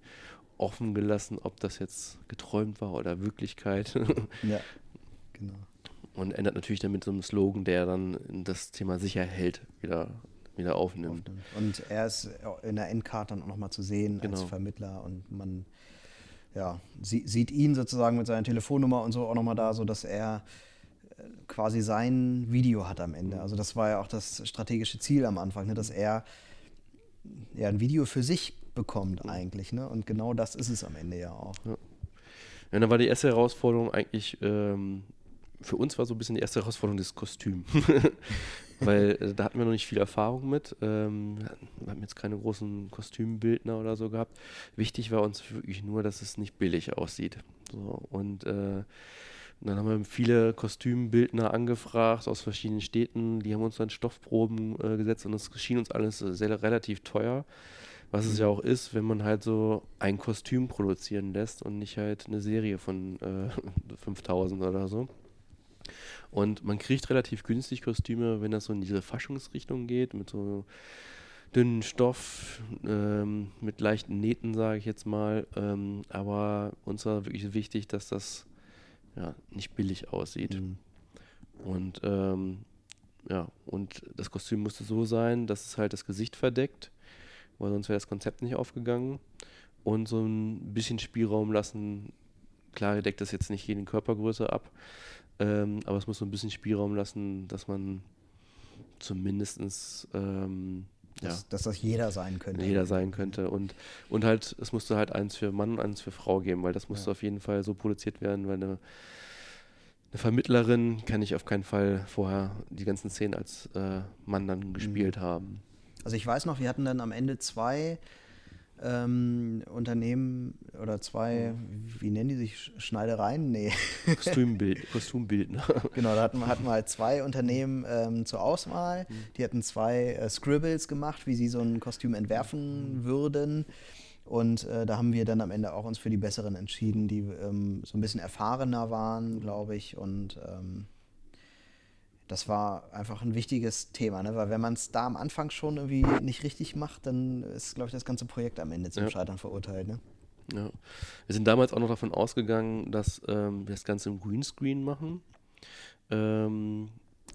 Speaker 2: offen gelassen, ob das jetzt geträumt war oder Wirklichkeit.
Speaker 1: ja, genau.
Speaker 2: und endet natürlich dann mit so einem Slogan, der dann das Thema Sicherheit wieder, wieder aufnimmt.
Speaker 1: Und er ist in der Endcard dann auch nochmal zu sehen als
Speaker 2: Genau.
Speaker 1: Vermittler und man, ja, sie, sieht ihn sozusagen mit seiner Telefonnummer und so auch nochmal da, sodass er äh, quasi sein Video hat am Ende. Also das war ja auch das strategische Ziel am Anfang, ne, dass er ja ein Video für sich bekommt eigentlich. Ne? Und genau das ist es am Ende ja auch.
Speaker 2: Ja. Ja, dann war die erste Herausforderung eigentlich, ähm, für uns war so ein bisschen die erste Herausforderung das Kostüm. Weil äh, da hatten wir noch nicht viel Erfahrung mit. Ähm, wir haben jetzt keine großen Kostümbildner oder so gehabt. Wichtig war uns wirklich nur, dass es nicht billig aussieht. So, und äh, dann haben wir viele Kostümbildner angefragt aus verschiedenen Städten. Die haben uns dann Stoffproben äh, gesetzt und das schien uns alles sehr relativ teuer. Was es ja auch ist, wenn man halt so ein Kostüm produzieren lässt und nicht halt eine Serie von äh, 5000 oder so. Und man kriegt relativ günstig Kostüme, wenn das so in diese Faschungsrichtung geht, mit so dünnen Stoff, ähm, mit leichten Nähten, sage ich jetzt mal. Ähm, aber uns war wirklich wichtig, dass das ja, nicht billig aussieht. Mhm. Und ähm, ja, und das Kostüm musste so sein, dass es halt das Gesicht verdeckt weil sonst wäre das Konzept nicht aufgegangen. Und so ein bisschen Spielraum lassen. Klar deckt das jetzt nicht jede Körpergröße ab, ähm, aber es muss so ein bisschen Spielraum lassen, dass man zumindest ähm,
Speaker 1: dass, ja, dass das jeder sein könnte.
Speaker 2: Jeder sein könnte. Und, und halt, es musste halt eins für Mann und eins für Frau geben, weil das musste ja. auf jeden Fall so produziert werden, weil eine, eine, Vermittlerin kann ich auf keinen Fall vorher die ganzen Szenen als äh, Mann dann gespielt mhm. haben.
Speaker 1: Also ich weiß noch, wir hatten dann am Ende zwei ähm, Unternehmen oder zwei, wie nennen die sich, Schneidereien? Nee.
Speaker 2: Kostümbild, Kostümbildner.
Speaker 1: Genau, da hatten wir, hatten wir halt zwei Unternehmen ähm, zur Auswahl. Mhm. Die hatten zwei äh, Scribbles gemacht, wie sie so ein Kostüm entwerfen mhm. würden. Und äh, da haben wir dann am Ende auch uns für die besseren entschieden, die ähm, so ein bisschen erfahrener waren, glaube ich. Und ähm, das war einfach ein wichtiges Thema, ne? weil wenn man es da am Anfang schon irgendwie nicht richtig macht, dann ist, glaube ich, das ganze Projekt am Ende zum ja. Scheitern verurteilt. Ne?
Speaker 2: Ja. Wir sind damals auch noch davon ausgegangen, dass ähm, wir das Ganze im Greenscreen machen. Ähm,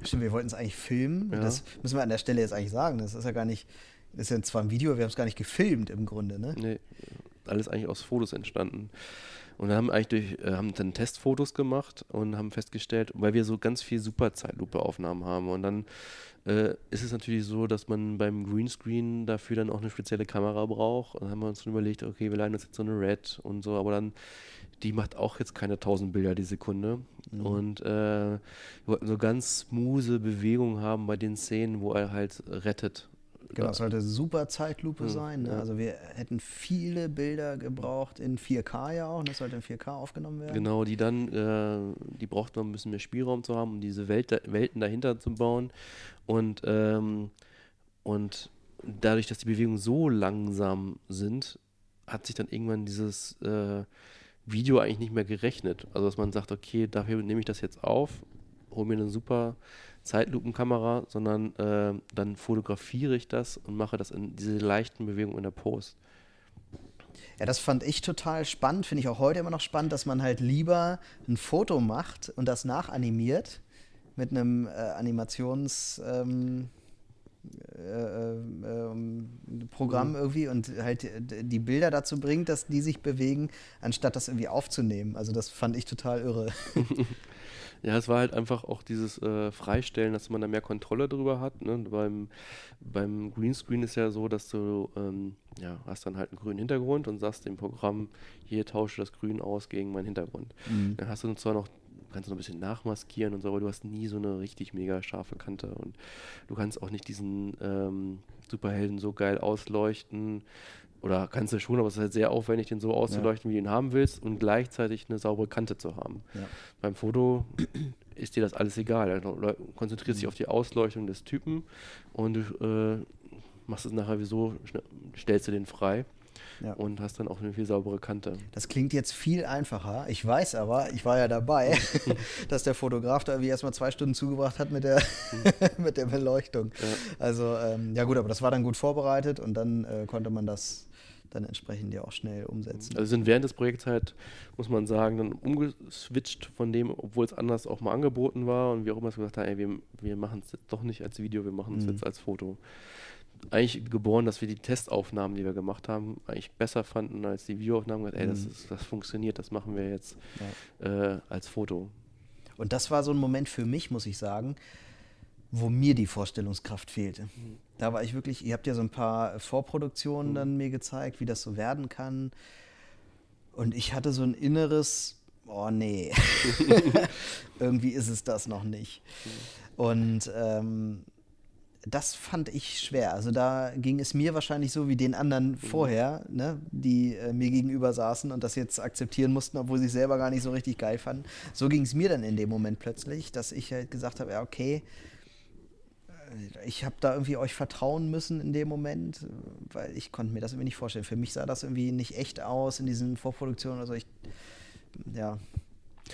Speaker 1: Stimmt, wir wollten es eigentlich filmen. Ja. Das müssen wir an der Stelle jetzt eigentlich sagen. Das ist ja gar nicht, das ist ja zwar ein Video, wir haben es gar nicht gefilmt im Grunde. Ne?
Speaker 2: Nee, alles eigentlich aus Fotos entstanden. Und dann haben eigentlich durch, äh, haben dann Testfotos gemacht und haben festgestellt, weil wir so ganz viel Super-Zeitlupe-Aufnahmen haben. Und dann äh, ist es natürlich so, dass man beim Greenscreen dafür dann auch eine spezielle Kamera braucht. Und dann haben wir uns dann überlegt, okay, wir leihen uns jetzt so eine Red und so, aber dann, die macht auch jetzt keine 1000 Bilder die Sekunde. Mhm. Und äh, wir wollten so ganz smooth Bewegungen haben bei den Szenen, wo er halt rettet.
Speaker 1: Genau, es sollte super Zeitlupe mhm, sein. Ne? Also wir hätten viele Bilder gebraucht in 4K ja auch. Das sollte in 4K aufgenommen werden.
Speaker 2: Genau, die dann, äh, die braucht man ein bisschen mehr Spielraum zu haben, um diese Welt, Welten dahinter zu bauen. Und, ähm, und dadurch, dass die Bewegungen so langsam sind, hat sich dann irgendwann dieses äh, Video eigentlich nicht mehr gerechnet. Also dass man sagt, okay, dafür nehme ich das jetzt auf, hole mir eine super Zeitlupenkamera, sondern äh, dann fotografiere ich das und mache das in diese leichten Bewegungen in der Post.
Speaker 1: Ja, das fand ich total spannend, finde ich auch heute immer noch spannend, dass man halt lieber ein Foto macht und das nachanimiert mit einem äh, Animations ähm, äh, ähm, Programm mhm. irgendwie und halt die Bilder dazu bringt, dass die sich bewegen, anstatt das irgendwie aufzunehmen. Also das fand ich total irre.
Speaker 2: Ja, es war halt einfach auch dieses äh, Freistellen, dass man da mehr Kontrolle drüber hat. Ne? Beim, beim Greenscreen ist ja so, dass du ähm, ja, hast dann halt einen grünen Hintergrund und sagst dem Programm, hier tausche das Grün aus gegen meinen Hintergrund. Mhm. Dann hast du zwar noch kannst du noch ein bisschen nachmaskieren und so, aber du hast nie so eine richtig mega scharfe Kante und du kannst auch nicht diesen ähm, Superhelden so geil ausleuchten, oder kannst du schon, aber es ist halt sehr aufwendig, den so auszuleuchten, ja. wie du ihn haben willst und gleichzeitig eine saubere Kante zu haben. Ja. Beim Foto ist dir das alles egal. Du konzentrierst mhm. dich auf die Ausleuchtung des Typen und du äh, machst es nachher wieso, stellst du den frei. Ja. und hast dann auch eine viel saubere Kante.
Speaker 1: Das klingt jetzt viel einfacher. Ich weiß aber, ich war ja dabei, dass der Fotograf da irgendwie erstmal zwei Stunden zugebracht hat mit der, mit der Beleuchtung. Ja. Also, ähm, ja gut, aber das war dann gut vorbereitet und dann äh, konnte man das dann entsprechend ja auch schnell umsetzen.
Speaker 2: Also sind während des Projekts halt, muss man sagen, dann umgeswitcht von dem, obwohl es anders auch mal angeboten war und wir auch immer gesagt haben, ey, wir, wir machen es jetzt doch nicht als Video, wir machen es mhm. jetzt als Foto. eigentlich geboren, dass wir die Testaufnahmen, die wir gemacht haben, eigentlich besser fanden als die Videoaufnahmen. Ey, das,
Speaker 1: Mhm.
Speaker 2: ist, das funktioniert, das machen wir jetzt äh, als Foto.
Speaker 1: Und das war so ein Moment für mich, muss ich sagen, wo mir die Vorstellungskraft fehlte. Da war ich wirklich, ihr habt ja so ein paar Vorproduktionen dann mir gezeigt, wie das so werden kann. Und ich hatte so ein inneres, oh nee, irgendwie ist es das noch nicht. Und ähm, das fand ich schwer. Also da ging es mir wahrscheinlich so wie den anderen vorher, ne, die äh, mir gegenüber saßen und das jetzt akzeptieren mussten, obwohl sie es selber gar nicht so richtig geil fanden. So ging es mir dann in dem Moment plötzlich, dass ich halt gesagt habe, ja okay, ich habe da irgendwie euch vertrauen müssen in dem Moment, weil ich konnte mir das irgendwie nicht vorstellen. Für mich sah das irgendwie nicht echt aus in diesen Vorproduktionen. Also ich, ja,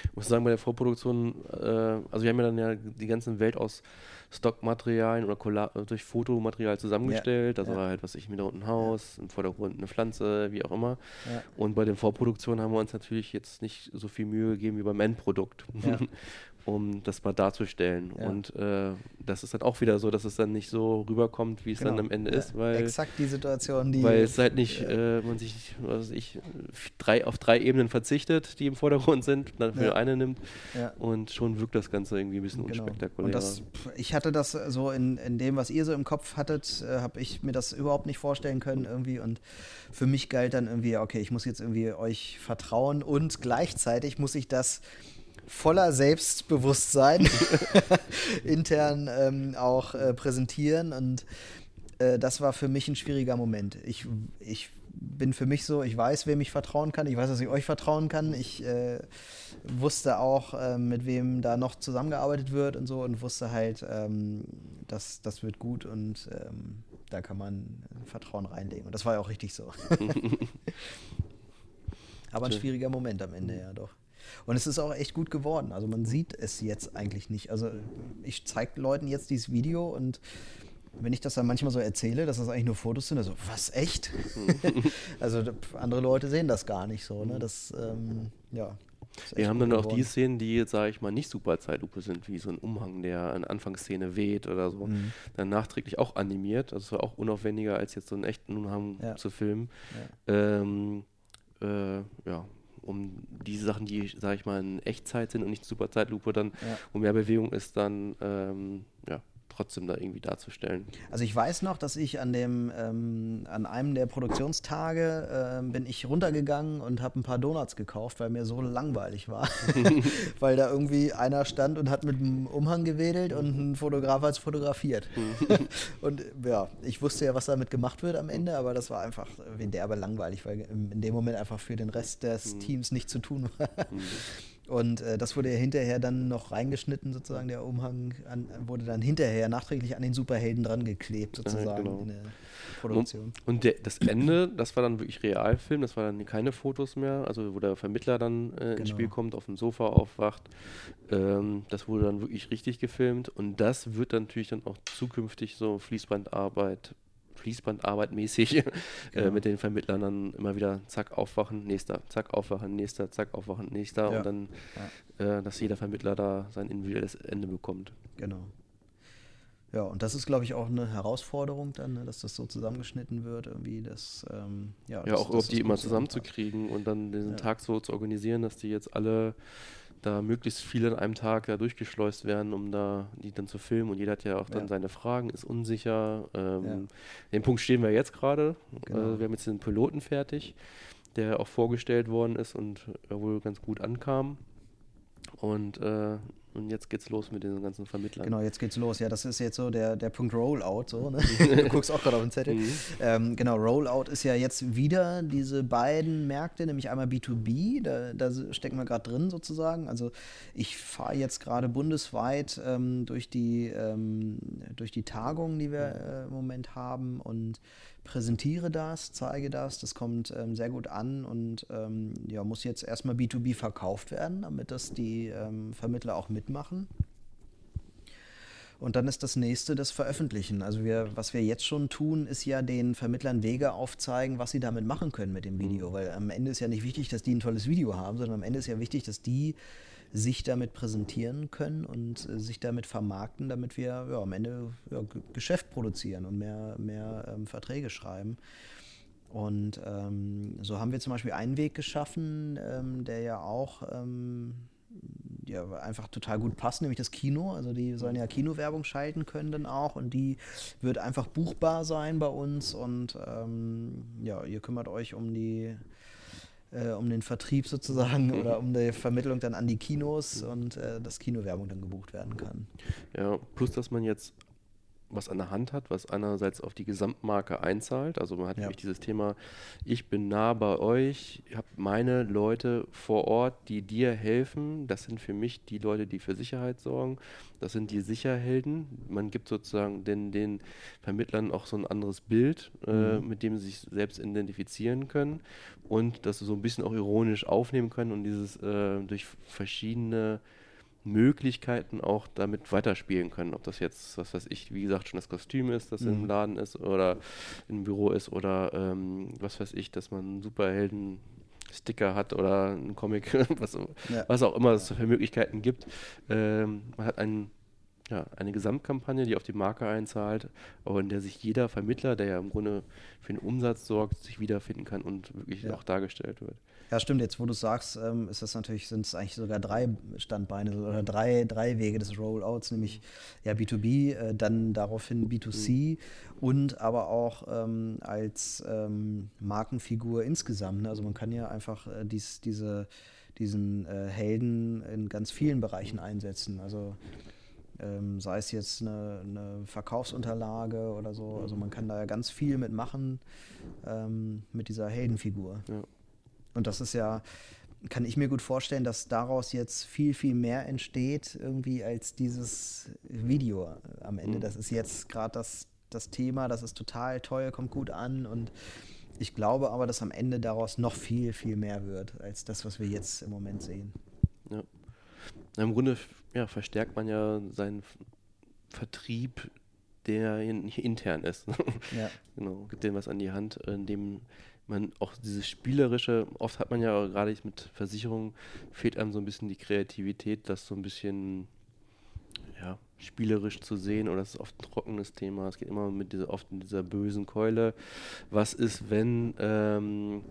Speaker 2: Ich muss sagen, bei der Vorproduktion, äh, also wir haben ja dann ja die ganze Welt aus Stockmaterialien oder Colla durch Fotomaterial zusammengestellt. Also
Speaker 1: ja.
Speaker 2: war halt, was ich, im Hintergrund ein Haus, im Vordergrund eine Pflanze, wie auch immer.
Speaker 1: Ja.
Speaker 2: Und bei den Vorproduktionen haben wir uns natürlich jetzt nicht so viel Mühe gegeben wie beim Endprodukt. Um das mal darzustellen.
Speaker 1: Ja.
Speaker 2: Und äh, das ist dann auch wieder so, dass es dann nicht so rüberkommt, wie es dann
Speaker 1: Genau.
Speaker 2: am Ende
Speaker 1: Ja,
Speaker 2: ist, weil
Speaker 1: exakt die Situation, die
Speaker 2: weil es halt nicht, äh, man sich, was weiß ich, drei, auf drei Ebenen verzichtet, die im Vordergrund sind, dann für
Speaker 1: Ja.
Speaker 2: eine nimmt und schon wirkt das Ganze irgendwie ein bisschen
Speaker 1: Genau.
Speaker 2: unspektakulär.
Speaker 1: Und das, ich hatte das so in, in dem, was ihr so im Kopf hattet, äh, habe ich mir das überhaupt nicht vorstellen können irgendwie. Und für mich galt dann irgendwie, okay, ich muss jetzt irgendwie euch vertrauen und gleichzeitig muss ich das voller Selbstbewusstsein intern ähm, auch äh, präsentieren. Und äh, das war für mich ein schwieriger Moment. Ich, ich bin für mich so, ich weiß, wem ich vertrauen kann. Ich weiß, dass ich euch vertrauen kann. Ich äh, wusste auch, äh, mit wem da noch zusammengearbeitet wird und so und wusste halt, ähm, dass das wird gut und ähm, da kann man Vertrauen reinlegen. Und das war ja auch richtig so. Aber ein schwieriger Moment am Ende, ja doch. Und es ist auch echt gut geworden. Also man sieht es jetzt eigentlich nicht. Also ich zeige Leuten jetzt dieses Video und wenn ich das dann manchmal so erzähle, dass das eigentlich nur Fotos sind, also was echt? also andere Leute sehen das gar nicht so. Ne? Das, ähm, ja.
Speaker 2: Wir haben dann auch die
Speaker 1: geworden.
Speaker 2: Szenen, die jetzt, sage ich mal, nicht super Zeitlupe sind, wie so ein Umhang, der an Anfangsszene weht oder so,
Speaker 1: Mhm.
Speaker 2: dann nachträglich auch animiert. Also es war auch unaufwendiger, als jetzt so einen echten Umhang
Speaker 1: Ja.
Speaker 2: zu filmen.
Speaker 1: Ja.
Speaker 2: Ähm, äh, ja, um diese Sachen, die, sage ich mal, in Echtzeit sind und nicht super Zeitlupe, dann,
Speaker 1: Ja.
Speaker 2: wo mehr Bewegung ist, dann ähm, ja, trotzdem da irgendwie darzustellen.
Speaker 1: Also ich weiß noch, dass ich an dem ähm, an einem der Produktionstage ähm, bin ich runtergegangen und habe ein paar Donuts gekauft, weil mir so langweilig war, weil da irgendwie einer stand und hat mit dem Umhang gewedelt und ein Fotograf hat es fotografiert. und ja, ich wusste ja, was damit gemacht wird am Ende, aber das war einfach wie derbe langweilig, weil in dem Moment einfach für den Rest des Teams nichts zu tun war. Und äh, das wurde ja hinterher dann noch reingeschnitten, sozusagen. Der Umhang an, wurde dann hinterher nachträglich an den Superhelden dran geklebt, sozusagen,
Speaker 2: genau.
Speaker 1: in der Produktion.
Speaker 2: Und der, das Ende, das war dann wirklich Realfilm, das war dann keine Fotos mehr, also wo der Vermittler dann äh, ins
Speaker 1: Genau.
Speaker 2: Spiel kommt, auf dem Sofa aufwacht. Ähm, das wurde dann wirklich richtig gefilmt und das wird dann natürlich dann auch zukünftig so Fließbandarbeit, Fließbandarbeit mäßig äh,
Speaker 1: Genau.
Speaker 2: mit den Vermittlern dann immer wieder zack aufwachen, nächster, zack aufwachen, nächster, zack aufwachen, nächster
Speaker 1: Ja.
Speaker 2: und dann, äh, dass jeder Vermittler da sein individuelles Ende bekommt.
Speaker 1: Genau. Ja, und das ist, glaube ich, auch eine Herausforderung dann, ne, dass das so zusammengeschnitten wird, irgendwie, das, ähm, ja.
Speaker 2: Ja,
Speaker 1: dass-
Speaker 2: auch überhaupt
Speaker 1: das
Speaker 2: die immer zusammenzukriegen und dann diesen
Speaker 1: Ja.
Speaker 2: Tag so zu organisieren, dass die jetzt alle da möglichst viele an einem Tag da durchgeschleust werden, um da die dann zu filmen. Und jeder hat ja auch dann
Speaker 1: Ja.
Speaker 2: seine Fragen, ist unsicher. Ähm,
Speaker 1: Ja.
Speaker 2: Den Punkt stehen wir jetzt gerade.
Speaker 1: Genau.
Speaker 2: Äh, wir haben jetzt den Piloten fertig, der auch vorgestellt worden ist und äh, wohl ganz gut ankam. Und, äh, und jetzt geht's los mit den ganzen Vermittlern.
Speaker 1: Genau, jetzt geht's los. Ja, das ist jetzt so der, der Punkt Rollout. So, ne? Du guckst auch gerade auf den Zettel.
Speaker 2: Mhm.
Speaker 1: Ähm, genau, Rollout ist ja jetzt wieder diese beiden Märkte, nämlich einmal B2B, da, da stecken wir gerade drin sozusagen. Also ich fahre jetzt gerade bundesweit ähm, durch, die, ähm, durch die Tagungen, die wir äh, im Moment haben und präsentiere das, zeige das. Das kommt ähm, sehr gut an und ähm, ja, muss jetzt erstmal B2B verkauft werden, damit das die ähm, Vermittler auch mitmachen. Und dann ist das nächste das Veröffentlichen. Also wir, was wir jetzt schon tun, ist ja den Vermittlern Wege aufzeigen, was sie damit machen können mit dem Video. Mhm. Weil am Ende ist ja nicht wichtig, dass die ein tolles Video haben, sondern am Ende ist ja wichtig, dass die sich damit präsentieren können und äh, sich damit vermarkten, damit wir ja, am Ende ja, Geschäft produzieren und mehr, mehr ähm, Verträge schreiben. Und ähm, so haben wir zum Beispiel einen Weg geschaffen, ähm, der ja auch ähm, ja, einfach total gut passt, nämlich das Kino. Also die sollen ja Kinowerbung schalten können dann auch und die wird einfach buchbar sein bei uns und ähm, ja, ihr kümmert euch um die äh, um den Vertrieb sozusagen mhm. oder um die Vermittlung dann an die Kinos und äh, dass Kinowerbung dann gebucht werden kann.
Speaker 2: Ja, plus dass man jetzt was an der Hand hat, was einerseits auf die Gesamtmarke einzahlt. Also man hat ja. nämlich dieses Thema, ich bin nah bei euch, ich habe meine Leute vor Ort, die dir helfen. Das sind für mich die Leute, die für Sicherheit sorgen. Das sind die Sicherhelden. Man gibt sozusagen den, den Vermittlern auch so ein anderes Bild, äh, mhm. mit dem sie sich selbst identifizieren können und das so ein bisschen auch ironisch aufnehmen können und dieses äh, durch verschiedene Möglichkeiten auch damit weiterspielen können. Ob das jetzt, was weiß ich, wie gesagt, schon das Kostüm ist, das mhm. im Laden ist oder im Büro ist oder ähm, was weiß ich, dass man einen Superhelden Sticker hat oder einen Comic, was, ja. was auch immer es für Möglichkeiten gibt. Ähm, man hat einen ja, eine Gesamtkampagne, die auf die Marke einzahlt, aber in der sich jeder Vermittler, der ja im Grunde für den Umsatz sorgt, sich wiederfinden kann und wirklich ja. auch dargestellt wird.
Speaker 1: Ja, stimmt. Jetzt, wo du sagst, ähm, ist das natürlich, sind es eigentlich sogar drei Standbeine oder drei, drei Wege des Rollouts, nämlich ja B2B, äh, dann daraufhin B2C mhm. und aber auch ähm, als ähm, Markenfigur insgesamt. Ne? Also man kann ja einfach äh, dies, diese, diesen äh, Helden in ganz vielen Bereichen einsetzen. Also ähm, sei es jetzt eine, eine, Verkaufsunterlage oder so. Also man kann da ja ganz viel mitmachen ähm, mit dieser Heldenfigur. Ja. Und das ist ja, kann ich mir gut vorstellen, dass daraus jetzt viel, viel mehr entsteht, irgendwie als dieses Video am Ende. Mhm. Das ist jetzt gerade das, das Thema, das ist total toll, kommt gut an und ich glaube aber, dass am Ende daraus noch viel, viel mehr wird, als das, was wir jetzt im Moment sehen.
Speaker 2: Ja. Im Grunde ja, verstärkt man ja seinen Vertrieb, der intern ist. ja. Genau, gibt dem was an die Hand, indem man auch dieses Spielerische, oft hat man ja gerade mit Versicherungen, fehlt einem so ein bisschen die Kreativität, das so ein bisschen ja, spielerisch zu sehen oder das ist oft ein trockenes Thema. Es geht immer mit dieser, oft in dieser bösen Keule. Was ist, wenn ähm,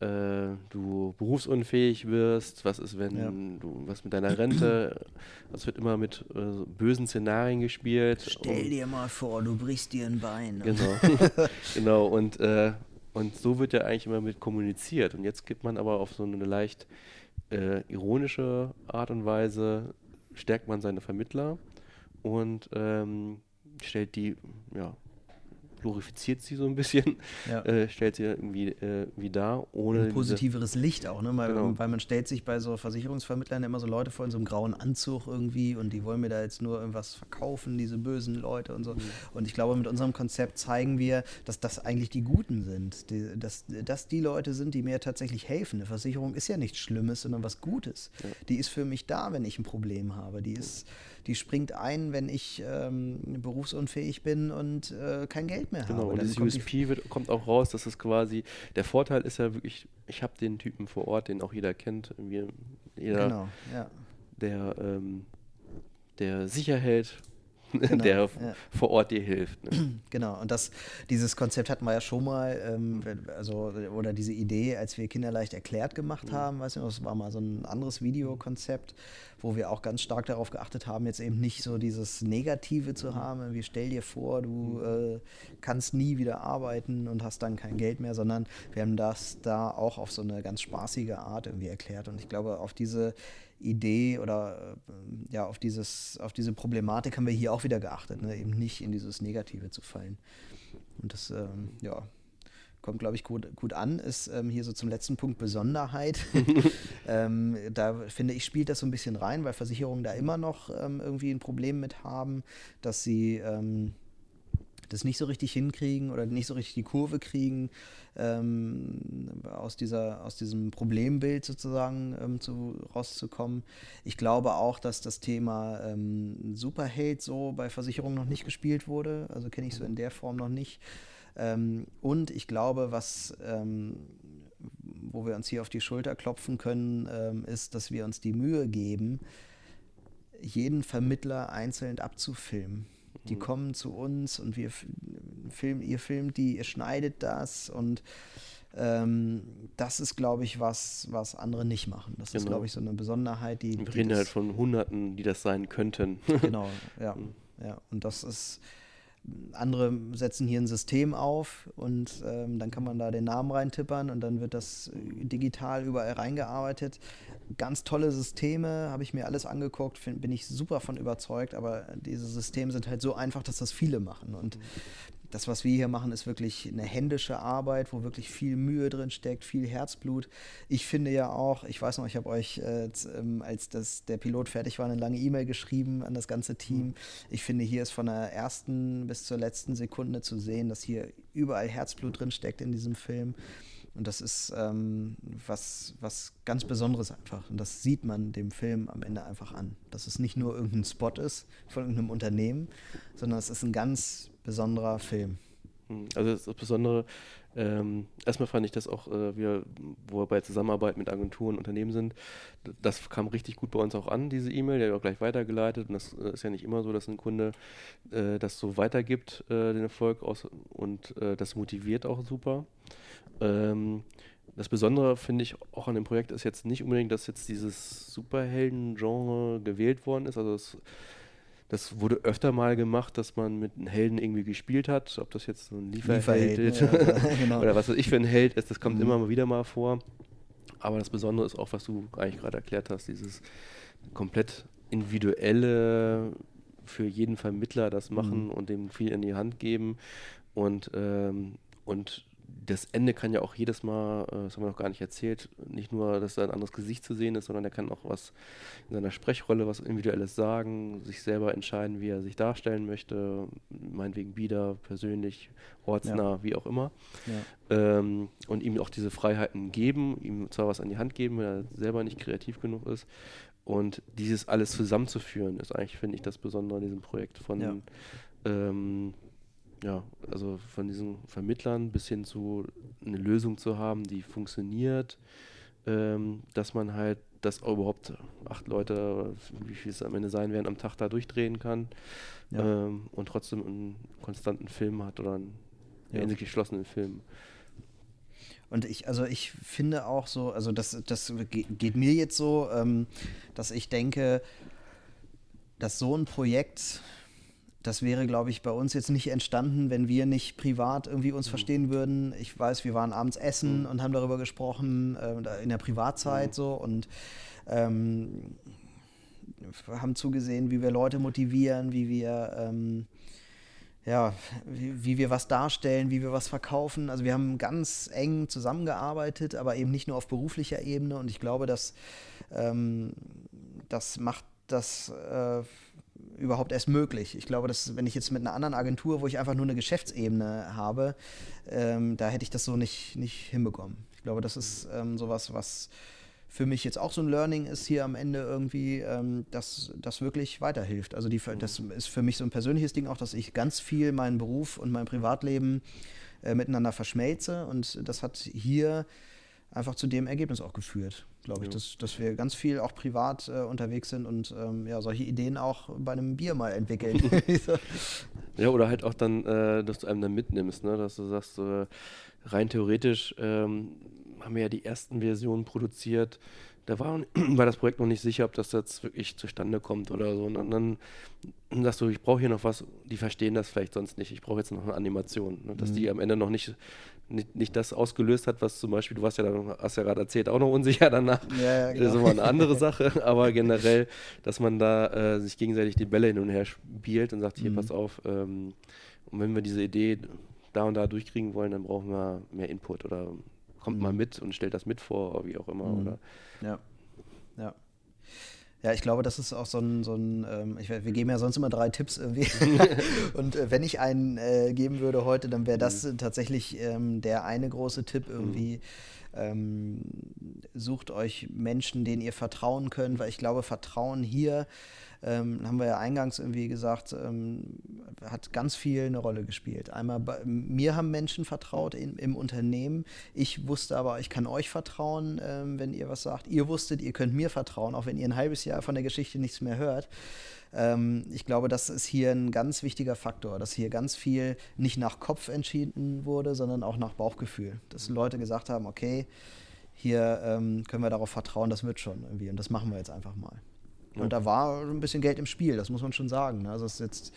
Speaker 2: äh, du berufsunfähig wirst, was ist, wenn ja. du was mit deiner Rente, das wird immer mit äh, bösen Szenarien gespielt.
Speaker 1: Stell dir mal vor, du brichst dir ein Bein.
Speaker 2: Genau, genau und, äh, und so wird ja eigentlich immer mit kommuniziert. Und jetzt gibt man aber auf so eine leicht äh, ironische Art und Weise, stärkt man seine Vermittler und ähm, stellt die ja, glorifiziert sie so ein bisschen, ja. äh, stellt sie irgendwie, äh, irgendwie dar, ohne.
Speaker 1: Ein positiveres Licht auch, ne? Weil, genau. weil man stellt sich bei so Versicherungsvermittlern immer so Leute vor in so einem grauen Anzug irgendwie und die wollen mir da jetzt nur irgendwas verkaufen, diese bösen Leute und so. Mhm. Und ich glaube, mit unserem Konzept zeigen wir, dass das eigentlich die Guten sind, die, dass das die Leute sind, die mir tatsächlich helfen. Eine Versicherung ist ja nichts Schlimmes, sondern was Gutes. Ja. Die ist für mich da, wenn ich ein Problem habe. Die ist die springt ein, wenn ich ähm, berufsunfähig bin und äh, kein Geld mehr
Speaker 2: genau,
Speaker 1: habe.
Speaker 2: Genau, und dieses USP wird, kommt auch raus, dass es quasi, der Vorteil ist ja wirklich, ich habe den Typen vor Ort, den auch jeder kennt, jeder, genau, ja. der, ähm, der sicher hält, Genau, der ja. vor Ort dir hilft. Ne?
Speaker 1: Genau, und das, dieses Konzept hatten wir ja schon mal, ähm, also, oder diese Idee, als wir Kinderleicht erklärt gemacht mhm. haben, weißt du, das war mal so ein anderes Videokonzept, wo wir auch ganz stark darauf geachtet haben, jetzt eben nicht so dieses Negative zu mhm. haben, wie stell dir vor, du mhm. äh, kannst nie wieder arbeiten und hast dann kein Geld mehr, sondern wir haben das da auch auf so eine ganz spaßige Art irgendwie erklärt. Und ich glaube, auf diese Idee oder äh, ja, auf, dieses, auf diese Problematik haben wir hier auch wieder geachtet, ne? eben nicht in dieses Negative zu fallen. Und das, ähm, ja, kommt, glaube ich, gut, gut an, ist ähm, hier so zum letzten Punkt Besonderheit. ähm, da finde ich, spielt das so ein bisschen rein, weil Versicherungen da immer noch ähm, irgendwie ein Problem mit haben, dass sie ähm, das nicht so richtig hinkriegen oder nicht so richtig die Kurve kriegen, ähm, aus, dieser, aus diesem Problembild sozusagen ähm, zu, rauszukommen. Ich glaube auch, dass das Thema Superheld so bei Versicherungen noch nicht gespielt wurde. Also kenne ich so in der Form noch nicht. Ähm, und ich glaube, was ähm, wo wir uns hier auf die Schulter klopfen können, ähm, ist, dass wir uns die Mühe geben, jeden Vermittler einzeln abzufilmen. Die mhm. kommen zu uns und wir filmen, ihr filmt die, ihr schneidet das und ähm, das ist, glaube ich, was, was andere nicht machen. Das genau. ist, glaube ich, so eine Besonderheit, die.
Speaker 2: Wir reden halt von Hunderten, die das sein könnten.
Speaker 1: genau, ja. Mhm. ja. Und das ist, andere setzen hier ein System auf und ähm, dann kann man da den Namen reintippern und dann wird das digital überall reingearbeitet. Ganz tolle Systeme, habe ich mir alles angeguckt, find, bin ich super von überzeugt, aber diese Systeme sind halt so einfach, dass das viele machen. Und mhm das, was wir hier machen, ist wirklich eine händische Arbeit, wo wirklich viel Mühe drin steckt, viel Herzblut. Ich finde ja auch, ich weiß noch, ich habe euch, äh, ähm, als das, der Pilot fertig war, eine lange E-Mail geschrieben an das ganze Team. Mhm. Ich finde, hier ist von der ersten bis zur letzten Sekunde zu sehen, dass hier überall Herzblut drin steckt in diesem Film. Und das ist ähm, was, was ganz Besonderes einfach. Und das sieht man dem Film am Ende einfach an. Dass es nicht nur irgendein Spot ist von irgendeinem Unternehmen, sondern es ist ein ganz besonderer Film.
Speaker 2: Hm, also das, Besondere, ähm, erstmal fand ich das auch, äh, wir, wo wir bei Zusammenarbeit mit Agenturen und Unternehmen sind, das kam richtig gut bei uns auch an, diese E-Mail, der wird auch gleich weitergeleitet und das äh, ist ja nicht immer so, dass ein Kunde äh, das so weitergibt, äh, den Erfolg aus und äh, das motiviert auch super. Ähm, das Besondere finde ich auch an dem Projekt ist jetzt nicht unbedingt, dass jetzt dieses Superhelden-Genre gewählt worden ist, also es das wurde öfter mal gemacht, dass man mit einem Helden irgendwie gespielt hat, ob das jetzt ein Lieferheld ist ja, genau. oder was weiß ich für ein Held ist, das kommt mhm. immer wieder mal vor. Aber das Besondere ist auch, was du eigentlich gerade erklärt hast, dieses komplett individuelle für jeden Vermittler das machen mhm. und dem viel in die Hand geben und, ähm, und das Ende kann ja auch jedes Mal, äh, das haben wir noch gar nicht erzählt, nicht nur, dass da ein anderes Gesicht zu sehen ist, sondern er kann auch was in seiner Sprechrolle, was Individuelles sagen, sich selber entscheiden, wie er sich darstellen möchte, meinetwegen Bieder, persönlich, ortsnah, ja. wie auch immer. Ja. Ähm, und ihm auch diese Freiheiten geben, ihm zwar was an die Hand geben, wenn er selber nicht kreativ genug ist. Und dieses alles zusammenzuführen, ist eigentlich, finde ich, das Besondere an diesem Projekt von ja. ähm, ja, also von diesen Vermittlern bis hin zu eine Lösung zu haben, die funktioniert, ähm, dass man halt das überhaupt acht Leute, wie viel es am Ende sein werden, am Tag da durchdrehen kann ja. ähm, und trotzdem einen konstanten Film hat oder einen ja. in sich geschlossenen Film.
Speaker 1: Und ich, also ich finde auch so, also das, das geht mir jetzt so, ähm, dass ich denke, dass so ein Projekt das wäre, glaube ich, bei uns jetzt nicht entstanden, wenn wir nicht privat irgendwie uns mhm. verstehen würden. Ich weiß, wir waren abends essen mhm. und haben darüber gesprochen, äh, in der Privatzeit mhm. so und ähm, haben zugesehen, wie wir Leute motivieren, wie wir ähm, ja, wie, wie, wir was darstellen, wie wir was verkaufen. Also wir haben ganz eng zusammengearbeitet, aber eben nicht nur auf beruflicher Ebene. Und ich glaube, dass ähm, das macht das äh, überhaupt erst möglich. Ich glaube, dass wenn ich jetzt mit einer anderen Agentur, wo ich einfach nur eine Geschäftsebene habe, ähm, da hätte ich das so nicht, nicht hinbekommen. Ich glaube, das ist ähm, sowas, was für mich jetzt auch so ein Learning ist hier am Ende irgendwie, ähm, dass das wirklich weiterhilft. Also die, das ist für mich so ein persönliches Ding auch, dass ich ganz viel meinen Beruf und mein Privatleben äh, miteinander verschmelze und das hat hier einfach zu dem Ergebnis auch geführt, glaube ich, ja. dass, dass wir ganz viel auch privat äh, unterwegs sind und ähm, ja, solche Ideen auch bei einem Bier mal entwickeln.
Speaker 2: ja, oder halt auch dann, äh, dass du einem dann mitnimmst, ne? dass du sagst, äh, rein theoretisch ähm, haben wir ja die ersten Versionen produziert, da war, war das Projekt noch nicht sicher, ob das jetzt wirklich zustande kommt oder so. Und dann, dann sagst du, ich brauche hier noch was, die verstehen das vielleicht sonst nicht. Ich brauche jetzt noch eine Animation. Ne? Dass mhm. die am Ende noch nicht, nicht, nicht das ausgelöst hat, was zum Beispiel, du warst ja dann, hast ja gerade erzählt, auch noch unsicher danach. Ja, ja, genau. Das ist immer eine andere Sache. Aber generell, dass man da äh, sich gegenseitig die Bälle hin und her spielt und sagt, hier, mhm. pass auf, ähm, und wenn wir diese Idee da und da durchkriegen wollen, dann brauchen wir mehr Input oder kommt mhm. mal mit und stellt das mit vor, wie auch immer. Mhm. Oder
Speaker 1: ja. Ja. Ja, ich glaube, das ist auch so ein, so ein ähm, ich, wir geben ja sonst immer drei Tipps irgendwie. und äh, wenn ich einen äh, geben würde heute, dann wäre das mhm. tatsächlich ähm, der eine große Tipp irgendwie. Mhm. Ähm, sucht euch Menschen, denen ihr vertrauen könnt, weil ich glaube, Vertrauen hier ähm, haben wir ja eingangs irgendwie gesagt, ähm, hat ganz viel eine Rolle gespielt. Einmal bei, mir haben Menschen vertraut in, im Unternehmen. Ich wusste aber, ich kann euch vertrauen, ähm, wenn ihr was sagt. Ihr wusstet, ihr könnt mir vertrauen, auch wenn ihr ein halbes Jahr von der Geschichte nichts mehr hört. Ähm, ich glaube, das ist hier ein ganz wichtiger Faktor, dass hier ganz viel nicht nach Kopf entschieden wurde, sondern auch nach Bauchgefühl. Dass Leute gesagt haben, okay, hier ähm, können wir darauf vertrauen, das wird schon irgendwie und das machen wir jetzt einfach mal. Und da war ein bisschen Geld im Spiel, das muss man schon sagen. Ne? Also es ist jetzt,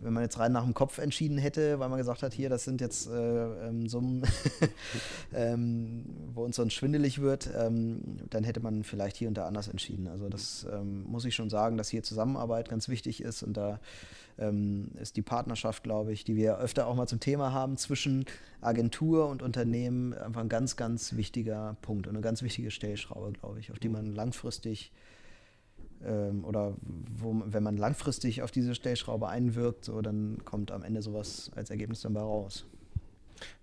Speaker 1: wenn man jetzt rein nach dem Kopf entschieden hätte, weil man gesagt hat, hier, das sind jetzt äh, ähm, Summen, ähm, wo uns sonst schwindelig wird, ähm, dann hätte man vielleicht hier und da anders entschieden. Also das ähm, muss ich schon sagen, dass hier Zusammenarbeit ganz wichtig ist und da ähm, ist die Partnerschaft, glaube ich, die wir öfter auch mal zum Thema haben, zwischen Agentur und Unternehmen einfach ein ganz, ganz wichtiger Punkt und eine ganz wichtige Stellschraube, glaube ich, auf die man langfristig ähm, oder wo, wenn man langfristig auf diese Stellschraube einwirkt, so, dann kommt am Ende sowas als Ergebnis dann bei raus.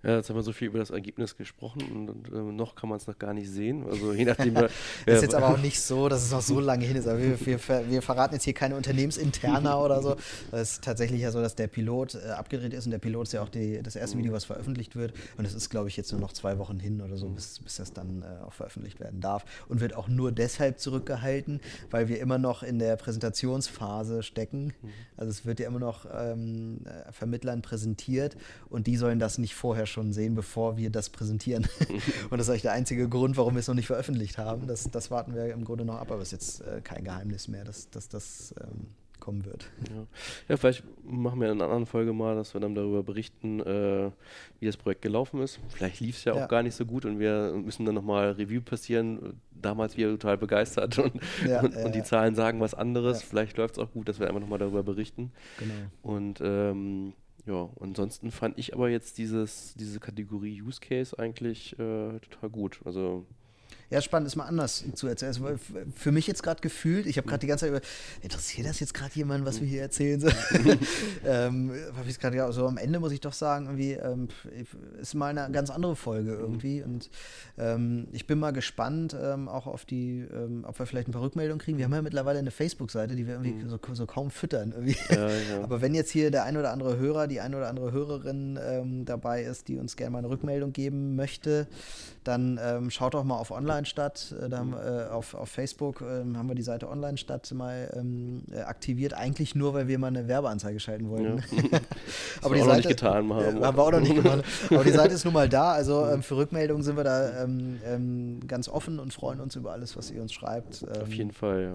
Speaker 2: Ja, jetzt haben wir so viel über das Ergebnis gesprochen und, und äh, noch kann man es noch gar nicht sehen. Also je nachdem.
Speaker 1: das ist jetzt aber auch nicht so, dass es noch so lange hin ist. Aber wir, wir, wir verraten jetzt hier keine Unternehmensinterner oder so. Es ist tatsächlich ja so, dass der Pilot äh, abgedreht ist und der Pilot ist ja auch die, das erste Video, was veröffentlicht wird. Und es ist, glaube ich, jetzt nur noch zwei Wochen hin oder so, bis, bis das dann äh, auch veröffentlicht werden darf. Und wird auch nur deshalb zurückgehalten, weil wir immer noch in der Präsentationsphase stecken. Mhm. Also es wird ja immer noch ähm, äh, Vermittlern präsentiert und die sollen das nicht vorher schon sehen, bevor wir das präsentieren. und das ist eigentlich der einzige Grund, warum wir es noch nicht veröffentlicht haben. Das, das warten wir im Grunde noch ab, aber es ist jetzt äh, kein Geheimnis mehr, dass, dass das ähm, kommen wird.
Speaker 2: Ja. ja. vielleicht machen wir in einer anderen Folge mal, dass wir dann darüber berichten, äh, wie das Projekt gelaufen ist. Vielleicht lief es ja, ja, auch gar nicht so gut und wir müssen dann nochmal Review passieren. Damals wir total begeistert und, ja, und, und, die Zahlen sagen was anderes. Vielleicht läuft es auch gut, dass wir einfach nochmal darüber berichten. Genau. Und ähm, ja, ansonsten fand ich aber jetzt dieses, diese Kategorie Use Case eigentlich äh, total gut. Also
Speaker 1: ja, spannend ist mal anders zu erzählen. Also für mich jetzt gerade gefühlt, ich habe gerade die ganze Zeit über, interessiert das jetzt gerade jemand, was wir hier erzählen? So, ähm, ich grad, ja, so am Ende muss ich doch sagen, irgendwie ähm, ist mal eine ganz andere Folge irgendwie. Und ähm, ich bin mal gespannt, ähm, auch auf die, ähm, ob wir vielleicht ein paar Rückmeldungen kriegen. Wir haben ja mittlerweile eine Facebook-Seite, die wir irgendwie mhm. so, so, kaum füttern. Ja, ja. Aber wenn jetzt hier der ein oder andere Hörer, die ein oder andere Hörerin ähm, dabei ist, die uns gerne mal eine Rückmeldung geben möchte, dann schaut doch mal auf online Online-Stadt, äh, haben, äh, auf, auf Facebook äh, haben wir die Seite Online-Stadt mal ähm, äh, aktiviert, eigentlich nur, weil wir mal eine Werbeanzeige schalten wollten. Ja.
Speaker 2: Aber die Seite, getan haben.
Speaker 1: haben wir auch noch nicht gemacht. Aber die Seite ist nun mal da, also ähm, für Rückmeldungen sind wir da ähm, ähm, ganz offen und freuen uns über alles, was ihr uns schreibt.
Speaker 2: auf ähm. jeden Fall, ja.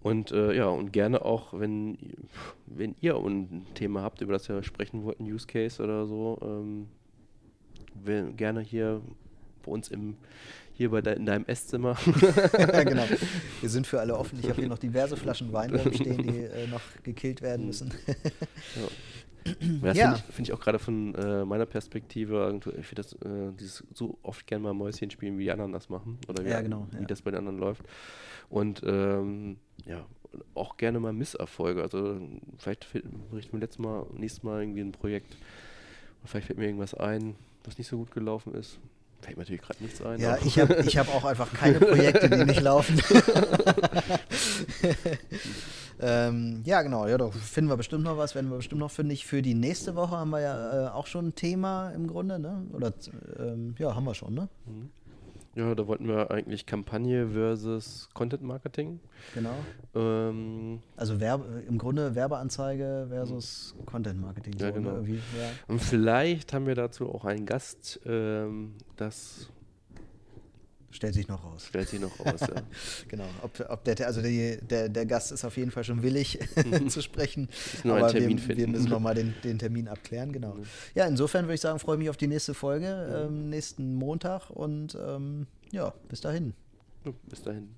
Speaker 2: Und äh, ja, und gerne auch, wenn, wenn ihr ein Thema habt, über das wir sprechen wollten, Use Case oder so, ähm, gerne hier bei uns im hier bei de in deinem Esszimmer.
Speaker 1: ja, genau. Wir sind für alle offen. Ich habe hier noch diverse Flaschen Wein stehen, die äh, noch gekillt werden müssen.
Speaker 2: ja. Das ja. finde ich, find ich, auch gerade von äh, meiner Perspektive, ich finde das äh, dieses so oft gerne mal Mäuschen spielen, wie die anderen das machen oder wie,
Speaker 1: ja, genau,
Speaker 2: wie das bei den anderen läuft. Und ähm, ja, auch gerne mal Misserfolge. Also vielleicht berichten wir letztes Mal, nächstes Mal irgendwie ein Projekt. Vielleicht fällt mir irgendwas ein, was nicht so gut gelaufen ist. Fällt mir natürlich gerade nichts ein.
Speaker 1: Ja, ich habe ich hab auch einfach keine Projekte, die nicht laufen. ähm, ja, genau. Ja, doch finden wir bestimmt noch was, werden wir bestimmt noch fündig. Für die nächste Woche haben wir ja äh, auch schon ein Thema im Grunde, ne? Oder ähm, ja, haben wir schon, ne? Mhm.
Speaker 2: Ja, da wollten wir eigentlich Kampagne versus Content Marketing.
Speaker 1: Genau. Ähm, also Werbe, im Grunde Werbeanzeige versus Content Marketing.
Speaker 2: Ja, so, genau. Ne? Ja. Und vielleicht haben wir dazu auch einen Gast, ähm, das
Speaker 1: Stellt sich noch raus.
Speaker 2: Stellt sich noch raus, ja.
Speaker 1: genau. Ob, ob der, also die, der, der Gast ist auf jeden Fall schon willig zu sprechen.
Speaker 2: Aber wir,
Speaker 1: wir müssen nochmal den, den Termin abklären, genau. Mhm. Ja, insofern würde ich sagen, freue ich mich auf die nächste Folge, ähm, nächsten Montag und ähm, ja, bis dahin.
Speaker 2: bis dahin.